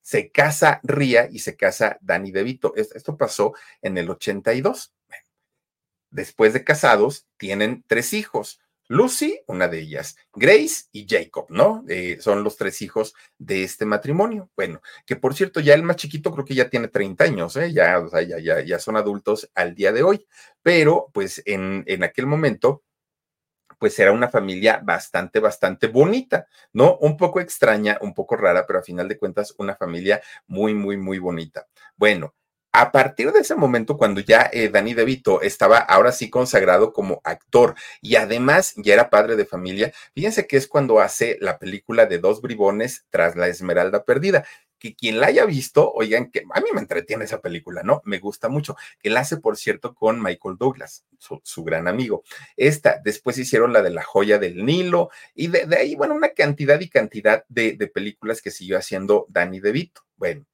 Se casa Ría y se casa Danny DeVito. Esto pasó en el 82. Después de casados, tienen tres hijos. Lucy, una de ellas, Grace y Jacob, ¿no? Eh, son los tres hijos de este matrimonio. Bueno, que por cierto, ya el más chiquito creo que ya tiene 30 años, ¿eh? Ya, ya, ya, ya son adultos al día de hoy. Pero, pues, en, en aquel momento, pues era una familia bastante, bastante bonita, ¿no? Un poco extraña, un poco rara, pero a final de cuentas, una familia muy, muy, muy bonita. Bueno, a partir de ese momento, cuando ya eh, Danny DeVito estaba ahora sí consagrado como actor y además ya era padre de familia, fíjense que es cuando hace la película de Dos Bribones tras la Esmeralda Perdida. Que quien la haya visto, oigan, que a mí me entretiene esa película, ¿no? Me gusta mucho. Que la hace, por cierto, con Michael Douglas, su, gran amigo. Esta, después hicieron la de La Joya del Nilo y de, ahí, bueno, una cantidad y cantidad de, de películas que siguió haciendo Danny DeVito. Bueno,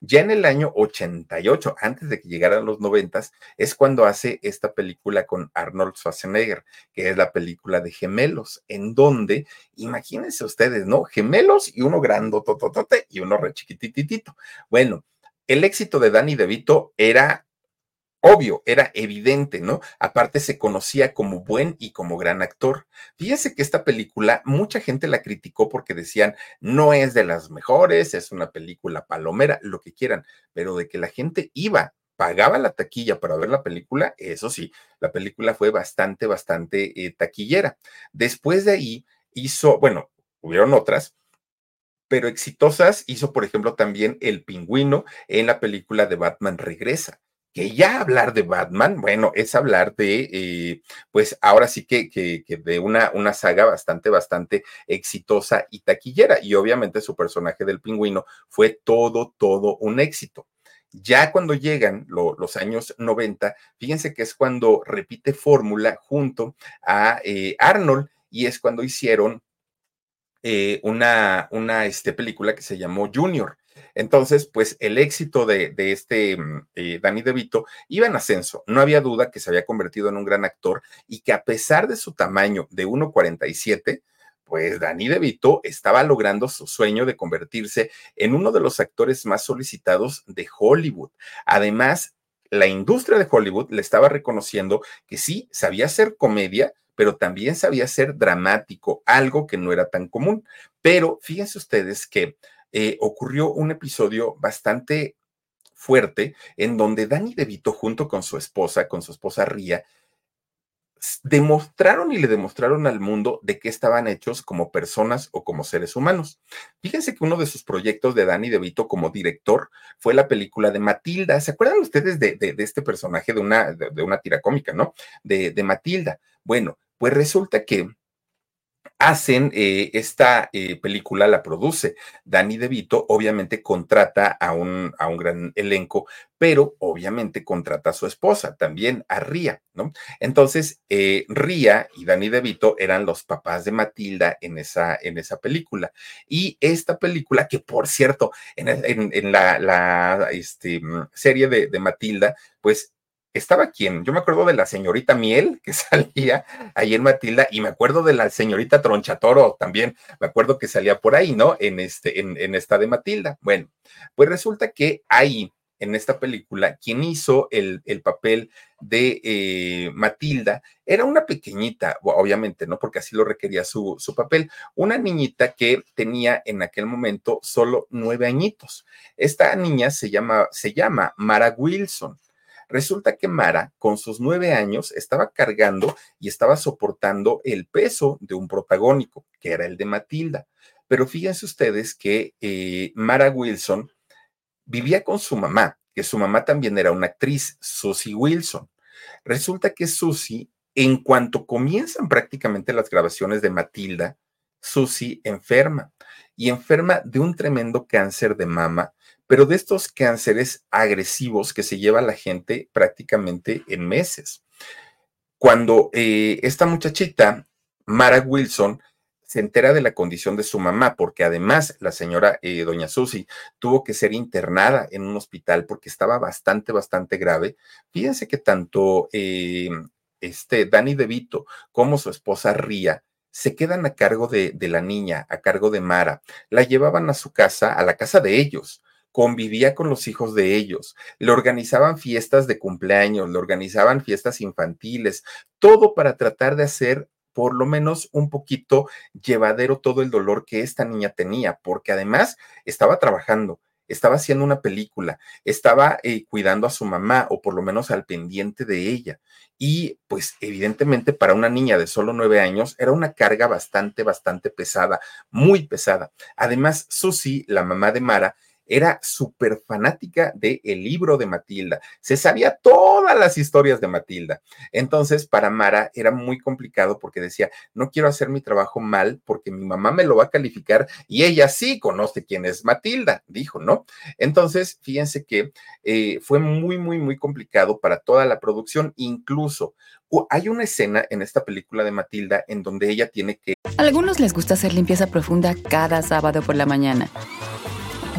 ya en el año 88, antes de que llegaran los noventas, es cuando hace esta película con Arnold Schwarzenegger, que es la película de gemelos, en donde, imagínense ustedes, ¿no? Gemelos y uno grandotototote y uno re chiquititito. Bueno, el éxito de Danny DeVito era obvio, era evidente, ¿no? Aparte se conocía como buen y como gran actor. Fíjese que esta película mucha gente la criticó porque decían, no es de las mejores, es una película palomera, lo que quieran, pero de que la gente iba, pagaba la taquilla para ver la película, eso sí, la película fue bastante, bastante eh, taquillera. Después de ahí hizo, bueno, hubieron otras, pero exitosas hizo, por ejemplo, también El Pingüino en la película de Batman Regresa que ya hablar de Batman, bueno, es hablar de, eh, pues ahora sí que, que, de una, una saga bastante, bastante exitosa y taquillera. Y obviamente su personaje del pingüino fue todo, todo un éxito. Ya cuando llegan los años 90, fíjense que es cuando repite fórmula junto a eh, Arnold y es cuando hicieron eh, una, una este, película que se llamó Junior. Entonces, pues el éxito de, este mm, eh, Danny DeVito iba en ascenso. No había duda que se había convertido en un gran actor y que a pesar de su tamaño de 1,47, pues Danny DeVito estaba logrando su sueño de convertirse en uno de los actores más solicitados de Hollywood. Además, la industria de Hollywood le estaba reconociendo que sí, sabía hacer comedia, pero también sabía ser dramático, algo que no era tan común. Pero fíjense ustedes que eh, ocurrió un episodio bastante fuerte en donde Danny DeVito junto con su esposa, con su esposa Ría, demostraron y le demostraron al mundo de qué estaban hechos como personas o como seres humanos. Fíjense que uno de sus proyectos de Danny DeVito como director fue la película de Matilda. ¿Se acuerdan ustedes de, de, este personaje de una, de, una tira cómica, no? De, de Matilda. Bueno, pues resulta que hacen eh, esta eh, película, la produce Danny DeVito, obviamente contrata a un, a un gran elenco, pero obviamente contrata a su esposa, también a Ría, ¿no? Entonces, eh, Ría y Danny DeVito eran los papás de Matilda en esa, en esa película. Y esta película, que por cierto, en, la este, serie de, de Matilda, pues estaba quién? Yo me acuerdo de la señorita Miel que salía ahí en Matilda y me acuerdo de la señorita Tronchatoro también, me acuerdo que salía por ahí, ¿no? En, este, en, esta de Matilda. Bueno, pues resulta que ahí en esta película, quien hizo el, papel de eh, Matilda era una pequeñita, obviamente, ¿no? Porque así lo requería su, su, papel, una niñita que tenía en aquel momento solo nueve añitos. Esta niña se llama, se llama Mara Wilson. Resulta que Mara, con sus nueve años, estaba cargando y estaba soportando el peso de un protagónico, que era el de Matilda. Pero fíjense ustedes que eh, Mara Wilson vivía con su mamá, que su mamá también era una actriz, Susie Wilson. Resulta que Susie, en cuanto comienzan prácticamente las grabaciones de Matilda, Susie enferma y enferma de un tremendo cáncer de mama, pero de estos cánceres agresivos que se lleva la gente prácticamente en meses. Cuando eh, esta muchachita, Mara Wilson, se entera de la condición de su mamá, porque además la señora eh, doña Susi tuvo que ser internada en un hospital porque estaba bastante, bastante grave. Fíjense que tanto eh, este Danny DeVito como su esposa Ría se quedan a cargo de, de la niña, a cargo de Mara. La llevaban a su casa, a la casa de ellos convivía con los hijos de ellos, le organizaban fiestas de cumpleaños, le organizaban fiestas infantiles, todo para tratar de hacer por lo menos un poquito llevadero todo el dolor que esta niña tenía, porque además estaba trabajando, estaba haciendo una película, estaba eh, cuidando a su mamá o por lo menos al pendiente de ella. Y pues evidentemente para una niña de solo nueve años era una carga bastante, bastante pesada, muy pesada. Además, Susi, la mamá de Mara, era súper fanática del el libro de Matilda, se sabía todas las historias de Matilda. Entonces, para Mara era muy complicado porque decía, no quiero hacer mi trabajo mal porque mi mamá me lo va a calificar y ella sí conoce quién es Matilda, dijo, ¿no? Entonces, fíjense que eh, fue muy, muy, muy complicado para toda la producción, incluso hay una escena en esta película de Matilda en donde ella tiene que... A algunos les gusta hacer limpieza profunda cada sábado por la mañana.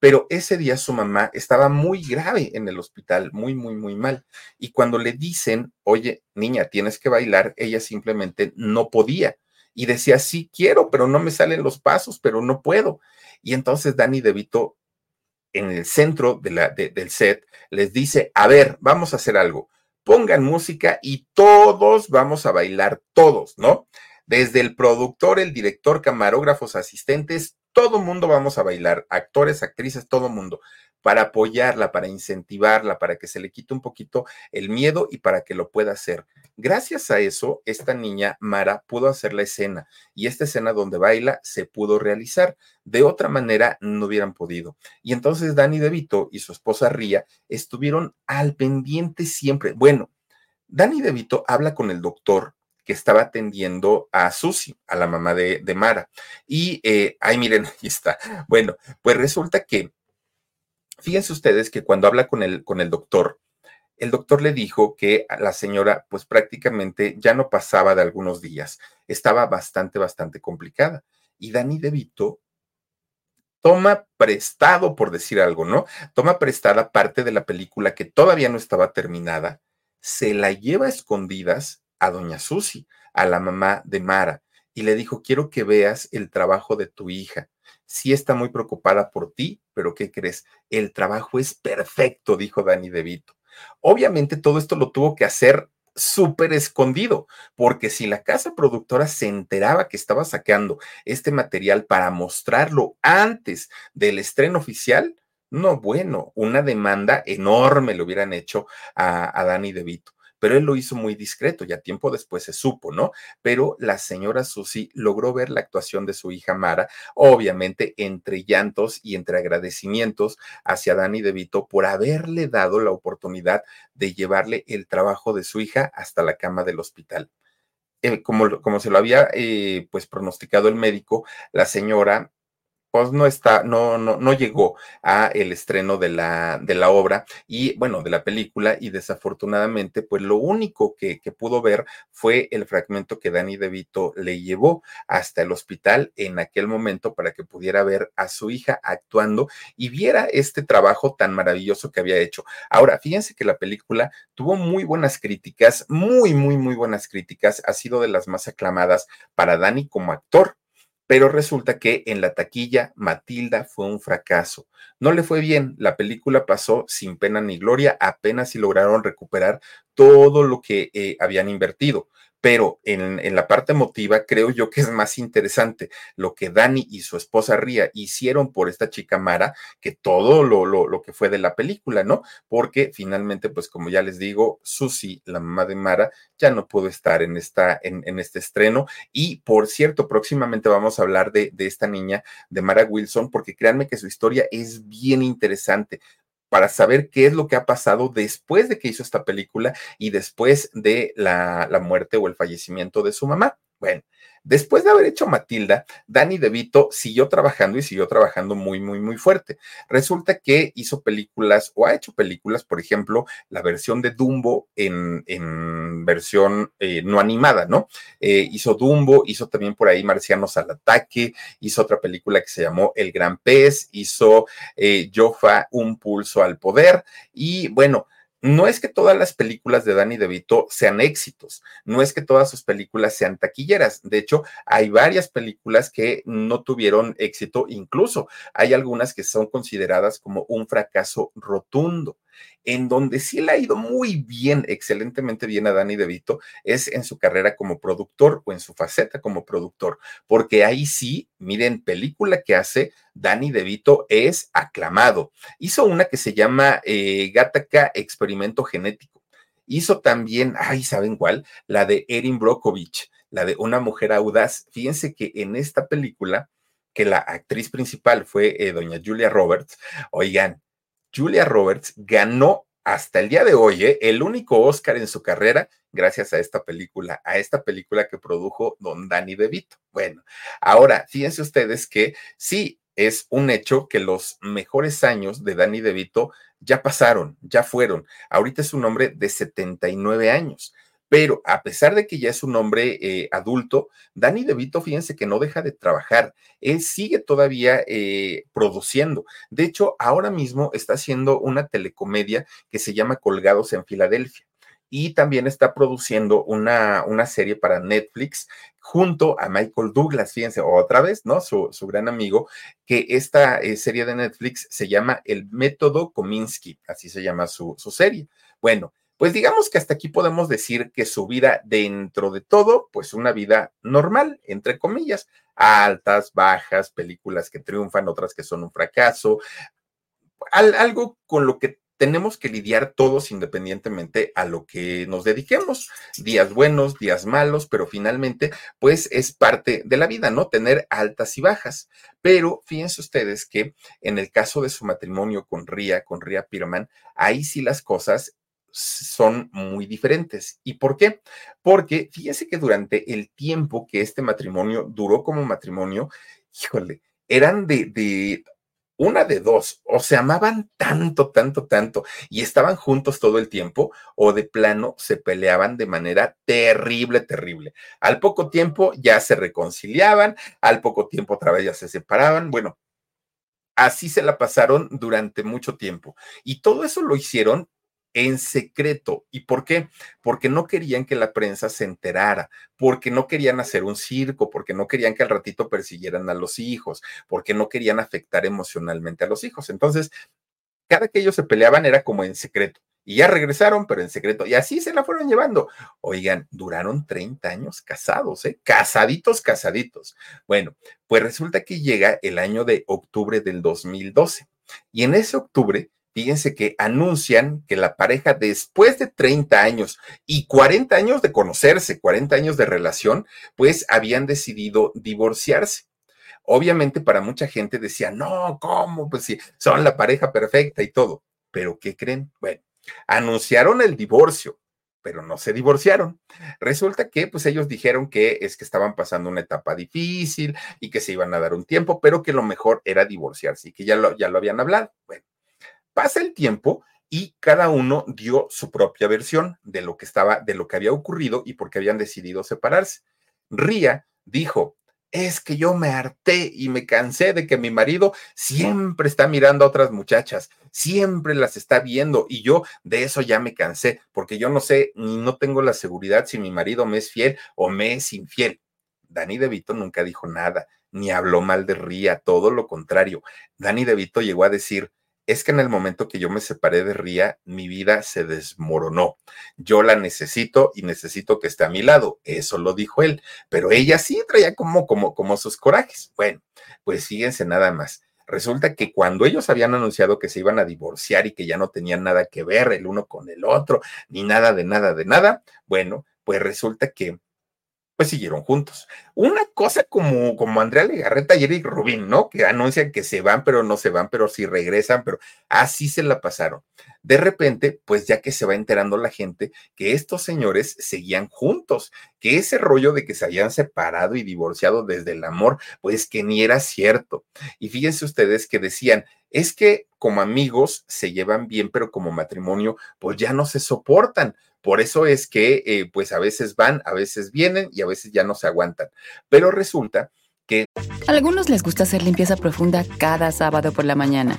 pero ese día su mamá estaba muy grave en el hospital, muy, muy, muy mal. Y cuando le dicen, oye, niña, tienes que bailar, ella simplemente no podía. Y decía, sí quiero, pero no me salen los pasos, pero no puedo. Y entonces Dani DeVito, en el centro del set, les dice, a ver, vamos a hacer algo. Pongan música y todos vamos a bailar, todos, ¿no? Desde el productor, el director, camarógrafos, asistentes, todo mundo vamos a bailar, actores, actrices, todo mundo, para apoyarla, para incentivarla, para que se le quite un poquito el miedo y para que lo pueda hacer. Gracias a eso, esta niña, Mara, pudo hacer la escena y esta escena donde baila se pudo realizar. De otra manera, no hubieran podido. Y entonces Dani DeVito y su esposa Ría estuvieron al pendiente siempre. Bueno, Dani DeVito habla con el doctor que estaba atendiendo a Susi, a la mamá de, Mara. Y, eh, ay, miren, ahí está. Bueno, pues resulta que, fíjense ustedes que cuando habla con el, con el doctor, el doctor le dijo que la señora, pues prácticamente ya no pasaba de algunos días, estaba bastante, bastante complicada. Y Dani DeVito toma prestado, por decir algo, ¿no? Toma prestada parte de la película que todavía no estaba terminada, se la lleva a escondidas a doña Susi, a la mamá de Mara, y le dijo, quiero que veas el trabajo de tu hija. Sí está muy preocupada por ti, pero ¿qué crees? El trabajo es perfecto, dijo Dani DeVito. Obviamente todo esto lo tuvo que hacer súper escondido, porque si la casa productora se enteraba que estaba sacando este material para mostrarlo antes del estreno oficial, no, bueno, una demanda enorme le hubieran hecho a, a Dani DeVito pero él lo hizo muy discreto, ya tiempo después se supo, ¿no? Pero la señora Susi logró ver la actuación de su hija Mara, obviamente entre llantos y entre agradecimientos hacia Dani DeVito por haberle dado la oportunidad de llevarle el trabajo de su hija hasta la cama del hospital. Eh, como, como, se lo había eh, pues pronosticado el médico, la señora pues no está, no, no, no llegó a el estreno de la, de la obra y bueno, de la película y desafortunadamente pues lo único que, que pudo ver fue el fragmento que Danny DeVito le llevó hasta el hospital en aquel momento para que pudiera ver a su hija actuando y viera este trabajo tan maravilloso que había hecho. Ahora, fíjense que la película tuvo muy buenas críticas, muy, muy, muy buenas críticas, ha sido de las más aclamadas para Danny como actor pero resulta que en la taquilla Matilda fue un fracaso. No le fue bien, la película pasó sin pena ni gloria, apenas si lograron recuperar todo lo que eh, habían invertido pero en, la parte emotiva creo yo que es más interesante lo que Dani y su esposa Ría hicieron por esta chica Mara que todo lo, lo, que fue de la película, ¿no? Porque finalmente, pues como ya les digo, Susi, la mamá de Mara, ya no pudo estar en, esta, en, en este estreno. Y por cierto, próximamente vamos a hablar de, de esta niña, de Mara Wilson, porque créanme que su historia es bien interesante para saber qué es lo que ha pasado después de que hizo esta película y después de la, la muerte o el fallecimiento de su mamá. Bueno, Después de haber hecho Matilda, Danny DeVito siguió trabajando y siguió trabajando muy, muy, muy fuerte. Resulta que hizo películas o ha hecho películas, por ejemplo, la versión de Dumbo en, en versión eh, no animada, ¿no? Eh, hizo Dumbo, hizo también por ahí Marcianos al Ataque, hizo otra película que se llamó El Gran Pez, hizo eh, Jofa, Un Pulso al Poder y bueno, no es que todas las películas de Danny DeVito sean éxitos, no es que todas sus películas sean taquilleras. De hecho, hay varias películas que no tuvieron éxito, incluso hay algunas que son consideradas como un fracaso rotundo. En donde sí le ha ido muy bien, excelentemente bien a Danny DeVito, es en su carrera como productor o en su faceta como productor, porque ahí sí, miren, película que hace Danny DeVito es aclamado. Hizo una que se llama eh, Gataca Experimento Genético. Hizo también, ay, ¿saben cuál? La de Erin Brockovich, la de Una Mujer Audaz. Fíjense que en esta película, que la actriz principal fue eh, doña Julia Roberts, oigan, Julia Roberts ganó hasta el día de hoy ¿eh? el único Oscar en su carrera gracias a esta película, a esta película que produjo don Danny DeVito. Bueno, ahora fíjense ustedes que sí, es un hecho que los mejores años de Danny DeVito ya pasaron, ya fueron. Ahorita es un hombre de 79 años. Pero a pesar de que ya es un hombre eh, adulto, Danny DeVito, fíjense que no deja de trabajar. Él sigue todavía eh, produciendo. De hecho, ahora mismo está haciendo una telecomedia que se llama Colgados en Filadelfia. Y también está produciendo una, una serie para Netflix junto a Michael Douglas, fíjense, otra vez, ¿no? Su, su gran amigo, que esta eh, serie de Netflix se llama El Método Kominsky, así se llama su, su serie. Bueno, pues digamos que hasta aquí podemos decir que su vida dentro de todo, pues una vida normal, entre comillas, altas, bajas, películas que triunfan, otras que son un fracaso, algo con lo que tenemos que lidiar todos independientemente a lo que nos dediquemos. Días buenos, días malos, pero finalmente, pues es parte de la vida, ¿no? Tener altas y bajas. Pero fíjense ustedes que en el caso de su matrimonio con Ria, con Ria Pirman, ahí sí las cosas son muy diferentes. ¿Y por qué? Porque fíjense que durante el tiempo que este matrimonio duró como matrimonio, híjole, eran de, de una de dos, o se amaban tanto, tanto, tanto y estaban juntos todo el tiempo, o de plano se peleaban de manera terrible, terrible. Al poco tiempo ya se reconciliaban, al poco tiempo otra vez ya se separaban. Bueno, así se la pasaron durante mucho tiempo. Y todo eso lo hicieron en secreto. ¿Y por qué? Porque no querían que la prensa se enterara, porque no querían hacer un circo, porque no querían que al ratito persiguieran a los hijos, porque no querían afectar emocionalmente a los hijos. Entonces, cada que ellos se peleaban era como en secreto. Y ya regresaron, pero en secreto. Y así se la fueron llevando. Oigan, duraron 30 años casados, ¿eh? Casaditos, casaditos. Bueno, pues resulta que llega el año de octubre del 2012. Y en ese octubre fíjense que anuncian que la pareja después de 30 años y 40 años de conocerse, 40 años de relación, pues habían decidido divorciarse. Obviamente para mucha gente decía, no, ¿cómo? Pues sí, son la pareja perfecta y todo. Pero ¿qué creen? Bueno, anunciaron el divorcio, pero no se divorciaron. Resulta que pues ellos dijeron que es que estaban pasando una etapa difícil y que se iban a dar un tiempo, pero que lo mejor era divorciarse y que ya lo, ya lo habían hablado. Bueno, pasa el tiempo y cada uno dio su propia versión de lo que estaba, de lo que había ocurrido y por qué habían decidido separarse. Ría dijo, es que yo me harté y me cansé de que mi marido siempre está mirando a otras muchachas, siempre las está viendo y yo de eso ya me cansé, porque yo no sé ni no tengo la seguridad si mi marido me es fiel o me es infiel. Dani De Vito nunca dijo nada, ni habló mal de Ría, todo lo contrario. Dani De Vito llegó a decir, es que en el momento que yo me separé de Ría, mi vida se desmoronó. Yo la necesito y necesito que esté a mi lado. Eso lo dijo él. Pero ella sí traía como, como, como sus corajes. Bueno, pues fíjense nada más. Resulta que cuando ellos habían anunciado que se iban a divorciar y que ya no tenían nada que ver el uno con el otro, ni nada de nada de nada, bueno, pues resulta que pues siguieron juntos. Una cosa como, como Andrea Legarreta y Eric Rubín, ¿no? Que anuncian que se van, pero no se van, pero sí regresan, pero así se la pasaron. De repente, pues ya que se va enterando la gente que estos señores seguían juntos, que ese rollo de que se habían separado y divorciado desde el amor, pues que ni era cierto. Y fíjense ustedes que decían, es que como amigos se llevan bien, pero como matrimonio, pues ya no se soportan. Por eso es que, eh, pues a veces van, a veces vienen y a veces ya no se aguantan. Pero resulta que... A algunos les gusta hacer limpieza profunda cada sábado por la mañana.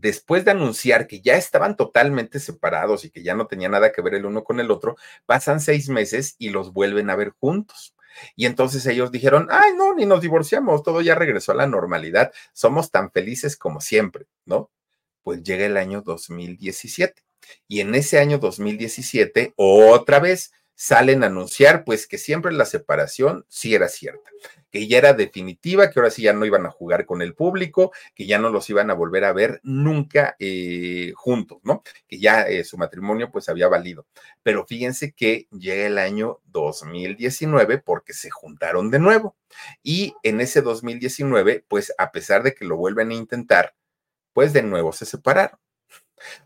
Después de anunciar que ya estaban totalmente separados y que ya no tenía nada que ver el uno con el otro, pasan seis meses y los vuelven a ver juntos. Y entonces ellos dijeron, ay, no, ni nos divorciamos, todo ya regresó a la normalidad, somos tan felices como siempre, ¿no? pues llega el año 2017. Y en ese año 2017, otra vez salen a anunciar, pues que siempre la separación sí era cierta, que ya era definitiva, que ahora sí ya no iban a jugar con el público, que ya no los iban a volver a ver nunca eh, juntos, ¿no? Que ya eh, su matrimonio pues había valido. Pero fíjense que llega el año 2019 porque se juntaron de nuevo. Y en ese 2019, pues a pesar de que lo vuelven a intentar, pues de nuevo se separaron.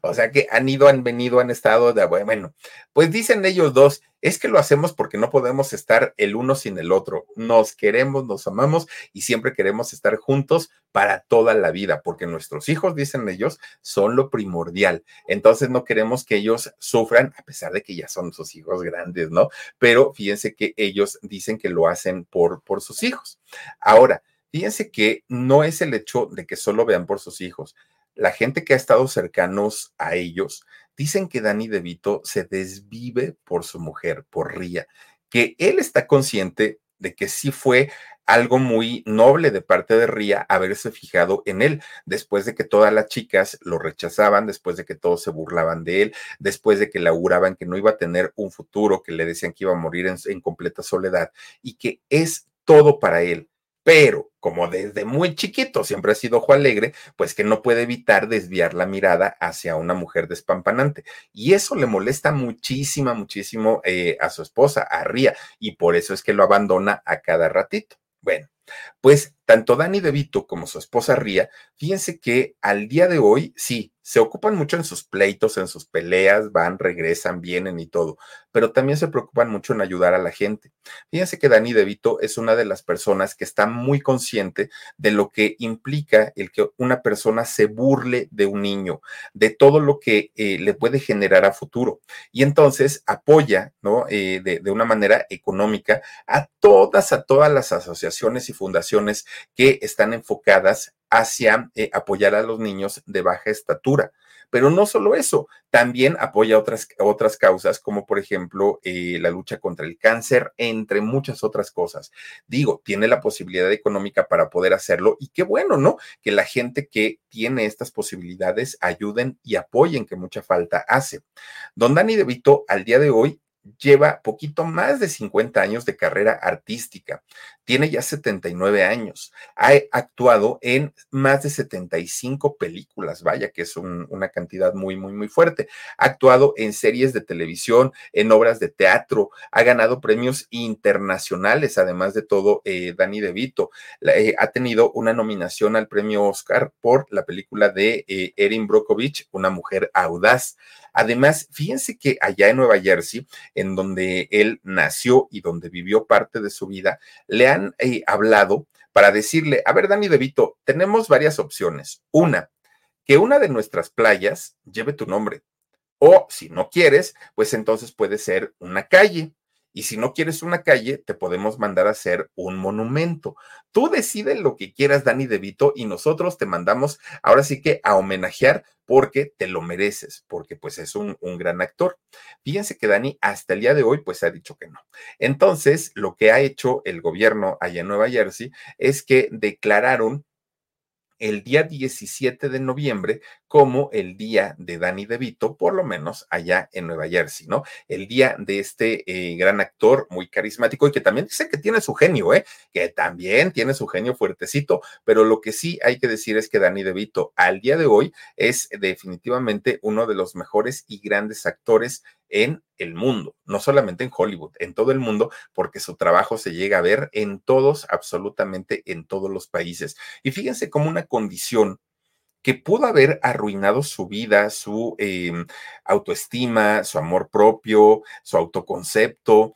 O sea que han ido, han venido, han estado de bueno. Pues dicen ellos dos, es que lo hacemos porque no podemos estar el uno sin el otro. Nos queremos, nos amamos y siempre queremos estar juntos para toda la vida, porque nuestros hijos, dicen ellos, son lo primordial. Entonces no queremos que ellos sufran, a pesar de que ya son sus hijos grandes, ¿no? Pero fíjense que ellos dicen que lo hacen por, por sus hijos. Ahora, Fíjense que no es el hecho de que solo vean por sus hijos. La gente que ha estado cercanos a ellos dicen que Danny DeVito se desvive por su mujer, por Ría, que él está consciente de que sí fue algo muy noble de parte de Ría haberse fijado en él, después de que todas las chicas lo rechazaban, después de que todos se burlaban de él, después de que le auguraban que no iba a tener un futuro, que le decían que iba a morir en, en completa soledad y que es todo para él pero como desde muy chiquito siempre ha sido ojo alegre, pues que no puede evitar desviar la mirada hacia una mujer despampanante. Y eso le molesta muchísimo, muchísimo eh, a su esposa, a Ría, y por eso es que lo abandona a cada ratito. Bueno, pues tanto Dani DeVito como su esposa Ría, fíjense que al día de hoy sí, se ocupan mucho en sus pleitos, en sus peleas, van, regresan, vienen y todo, pero también se preocupan mucho en ayudar a la gente. Fíjense que Dani DeVito es una de las personas que está muy consciente de lo que implica el que una persona se burle de un niño, de todo lo que eh, le puede generar a futuro. Y entonces apoya, ¿no? Eh, de, de una manera económica a todas, a todas las asociaciones y fundaciones que están enfocadas hacia eh, apoyar a los niños de baja estatura. Pero no solo eso, también apoya otras, otras causas, como por ejemplo eh, la lucha contra el cáncer, entre muchas otras cosas. Digo, tiene la posibilidad económica para poder hacerlo y qué bueno, ¿no? Que la gente que tiene estas posibilidades ayuden y apoyen, que mucha falta hace. Don Dani De Vito, al día de hoy, lleva poquito más de 50 años de carrera artística. Tiene ya 79 años. Ha actuado en más de 75 películas, vaya que es una cantidad muy, muy, muy fuerte. Ha actuado en series de televisión, en obras de teatro, ha ganado premios internacionales, además de todo, eh, Danny DeVito. Eh, ha tenido una nominación al premio Oscar por la película de eh, Erin Brockovich, Una mujer audaz. Además, fíjense que allá en Nueva Jersey, en donde él nació y donde vivió parte de su vida, le han eh, hablado para decirle, a ver, Dani DeVito, tenemos varias opciones. Una, que una de nuestras playas lleve tu nombre. O si no quieres, pues entonces puede ser una calle. Y si no quieres una calle, te podemos mandar a hacer un monumento. Tú decides lo que quieras, Dani DeVito, y nosotros te mandamos ahora sí que a homenajear porque te lo mereces, porque pues es un, un gran actor. Fíjense que Dani hasta el día de hoy pues ha dicho que no. Entonces, lo que ha hecho el gobierno allá en Nueva Jersey es que declararon el día 17 de noviembre como el día de Danny DeVito, por lo menos allá en Nueva Jersey, ¿no? El día de este eh, gran actor muy carismático y que también dice que tiene su genio, ¿eh? Que también tiene su genio fuertecito, pero lo que sí hay que decir es que Danny DeVito al día de hoy es definitivamente uno de los mejores y grandes actores en el mundo, no solamente en Hollywood, en todo el mundo, porque su trabajo se llega a ver en todos, absolutamente en todos los países. Y fíjense cómo una condición que pudo haber arruinado su vida, su em, autoestima, su amor propio, su autoconcepto,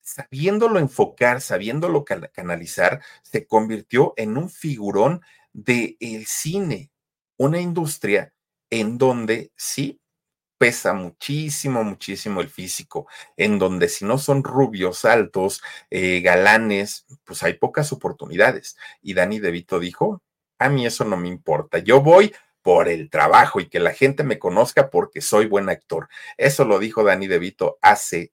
sabiéndolo enfocar, sabiéndolo canalizar, se convirtió en un figurón del el cine, una industria en donde sí pesa muchísimo, muchísimo el físico, en donde si no son rubios, altos, eh, galanes, pues hay pocas oportunidades. Y Dani DeVito dijo, a mí eso no me importa, yo voy por el trabajo y que la gente me conozca porque soy buen actor. Eso lo dijo Dani DeVito hace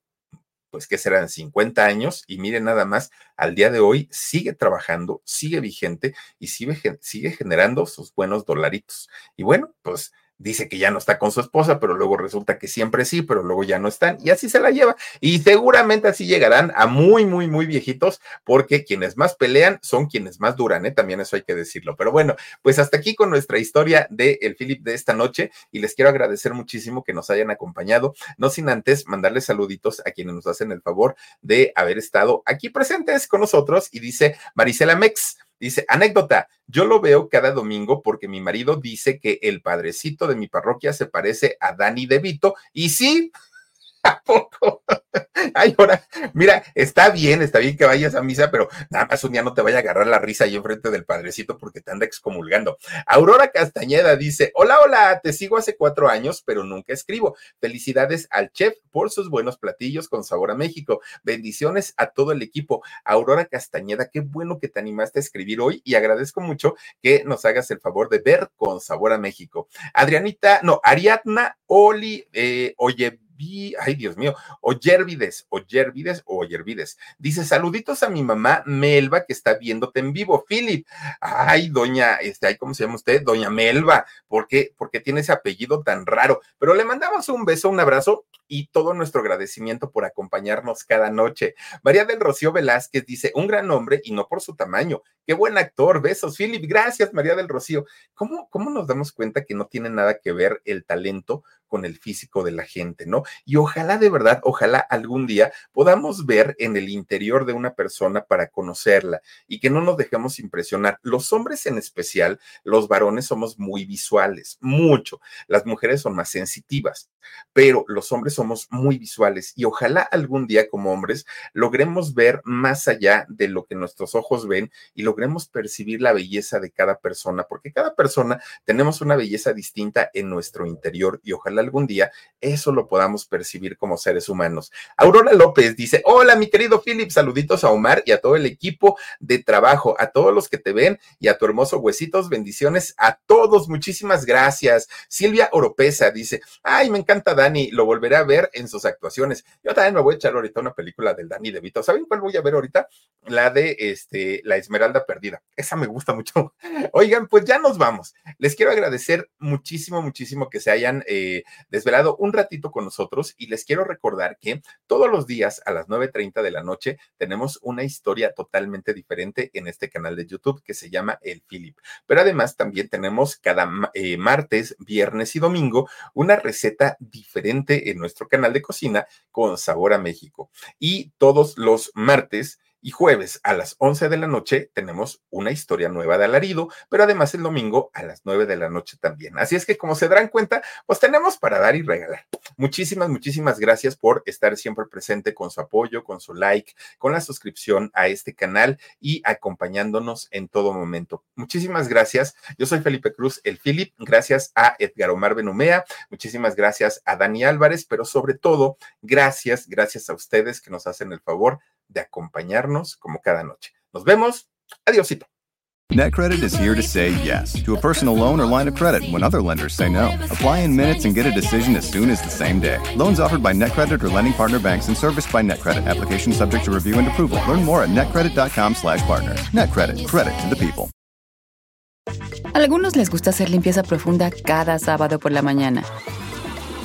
pues que serán 50 años y miren nada más, al día de hoy sigue trabajando, sigue vigente y sigue, sigue generando sus buenos dolaritos. Y bueno, pues dice que ya no está con su esposa, pero luego resulta que siempre sí, pero luego ya no están y así se la lleva. Y seguramente así llegarán a muy, muy, muy viejitos, porque quienes más pelean son quienes más duran, ¿eh? También eso hay que decirlo. Pero bueno, pues hasta aquí con nuestra historia de el Philip de esta noche y les quiero agradecer muchísimo que nos hayan acompañado, no sin antes mandarles saluditos a quienes nos hacen el favor de haber estado aquí presentes con nosotros y dice Marisela Mex. Dice, anécdota, yo lo veo cada domingo porque mi marido dice que el padrecito de mi parroquia se parece a Dani DeVito y sí, ¿A poco? Ay, ahora, mira, está bien, está bien que vayas a misa, pero nada más un día no te vaya a agarrar la risa ahí enfrente del padrecito porque te anda excomulgando. Aurora Castañeda dice: Hola, hola, te sigo hace cuatro años, pero nunca escribo. Felicidades al chef por sus buenos platillos con sabor a México. Bendiciones a todo el equipo. Aurora Castañeda, qué bueno que te animaste a escribir hoy y agradezco mucho que nos hagas el favor de ver con sabor a México. Adrianita, no, Ariadna Oli, eh, oye, ay Dios mío, o Yervides, o Yervides, o Yervides. Dice, saluditos a mi mamá Melba que está viéndote en vivo. Philip, ay, doña, este, ¿cómo se llama usted? Doña Melba, ¿por qué, ¿por qué tiene ese apellido tan raro? Pero le mandamos un beso, un abrazo y todo nuestro agradecimiento por acompañarnos cada noche. María del Rocío Velázquez dice, un gran hombre y no por su tamaño. Qué buen actor. Besos, Philip. Gracias, María del Rocío. ¿Cómo, cómo nos damos cuenta que no tiene nada que ver el talento con el físico de la gente, ¿no? Y ojalá de verdad, ojalá algún día podamos ver en el interior de una persona para conocerla y que no nos dejemos impresionar. Los hombres en especial, los varones somos muy visuales, mucho. Las mujeres son más sensitivas, pero los hombres somos muy visuales y ojalá algún día como hombres logremos ver más allá de lo que nuestros ojos ven y logremos percibir la belleza de cada persona, porque cada persona tenemos una belleza distinta en nuestro interior y ojalá algún día eso lo podamos percibir como seres humanos. Aurora López dice, hola mi querido Philip, saluditos a Omar y a todo el equipo de trabajo, a todos los que te ven y a tu hermoso huesitos, bendiciones a todos, muchísimas gracias. Silvia Oropesa dice, ay, me encanta Dani, lo volveré a ver en sus actuaciones. Yo también me voy a echar ahorita una película del Dani DeVito. ¿Saben cuál voy a ver ahorita? la de este, la Esmeralda Perdida. Esa me gusta mucho. Oigan, pues ya nos vamos. Les quiero agradecer muchísimo, muchísimo que se hayan eh, desvelado un ratito con nosotros y les quiero recordar que todos los días a las 9.30 de la noche tenemos una historia totalmente diferente en este canal de YouTube que se llama El Philip. Pero además también tenemos cada eh, martes, viernes y domingo una receta diferente en nuestro canal de cocina con sabor a México. Y todos los martes y jueves a las 11 de la noche tenemos una historia nueva de alarido, pero además el domingo a las 9 de la noche también. Así es que como se darán cuenta, pues tenemos para dar y regalar. Muchísimas, muchísimas gracias por estar siempre presente con su apoyo, con su like, con la suscripción a este canal y acompañándonos en todo momento. Muchísimas gracias. Yo soy Felipe Cruz, el Philip. Gracias a Edgar Omar Benumea. Muchísimas gracias a Dani Álvarez, pero sobre todo, gracias, gracias a ustedes que nos hacen el favor de acompañarnos como cada noche. Nos vemos. Adiósito. NetCredit is here to say yes to a personal loan or line of credit when other lenders say no. Apply in minutes and get a decision as soon as the same day. Loans offered by NetCredit or lending partner banks and serviced by NetCredit. Application subject to review and approval. Learn more at netcredit.com/partner. NetCredit. Credit to the people. Algunos les gusta hacer limpieza profunda cada sábado por la mañana.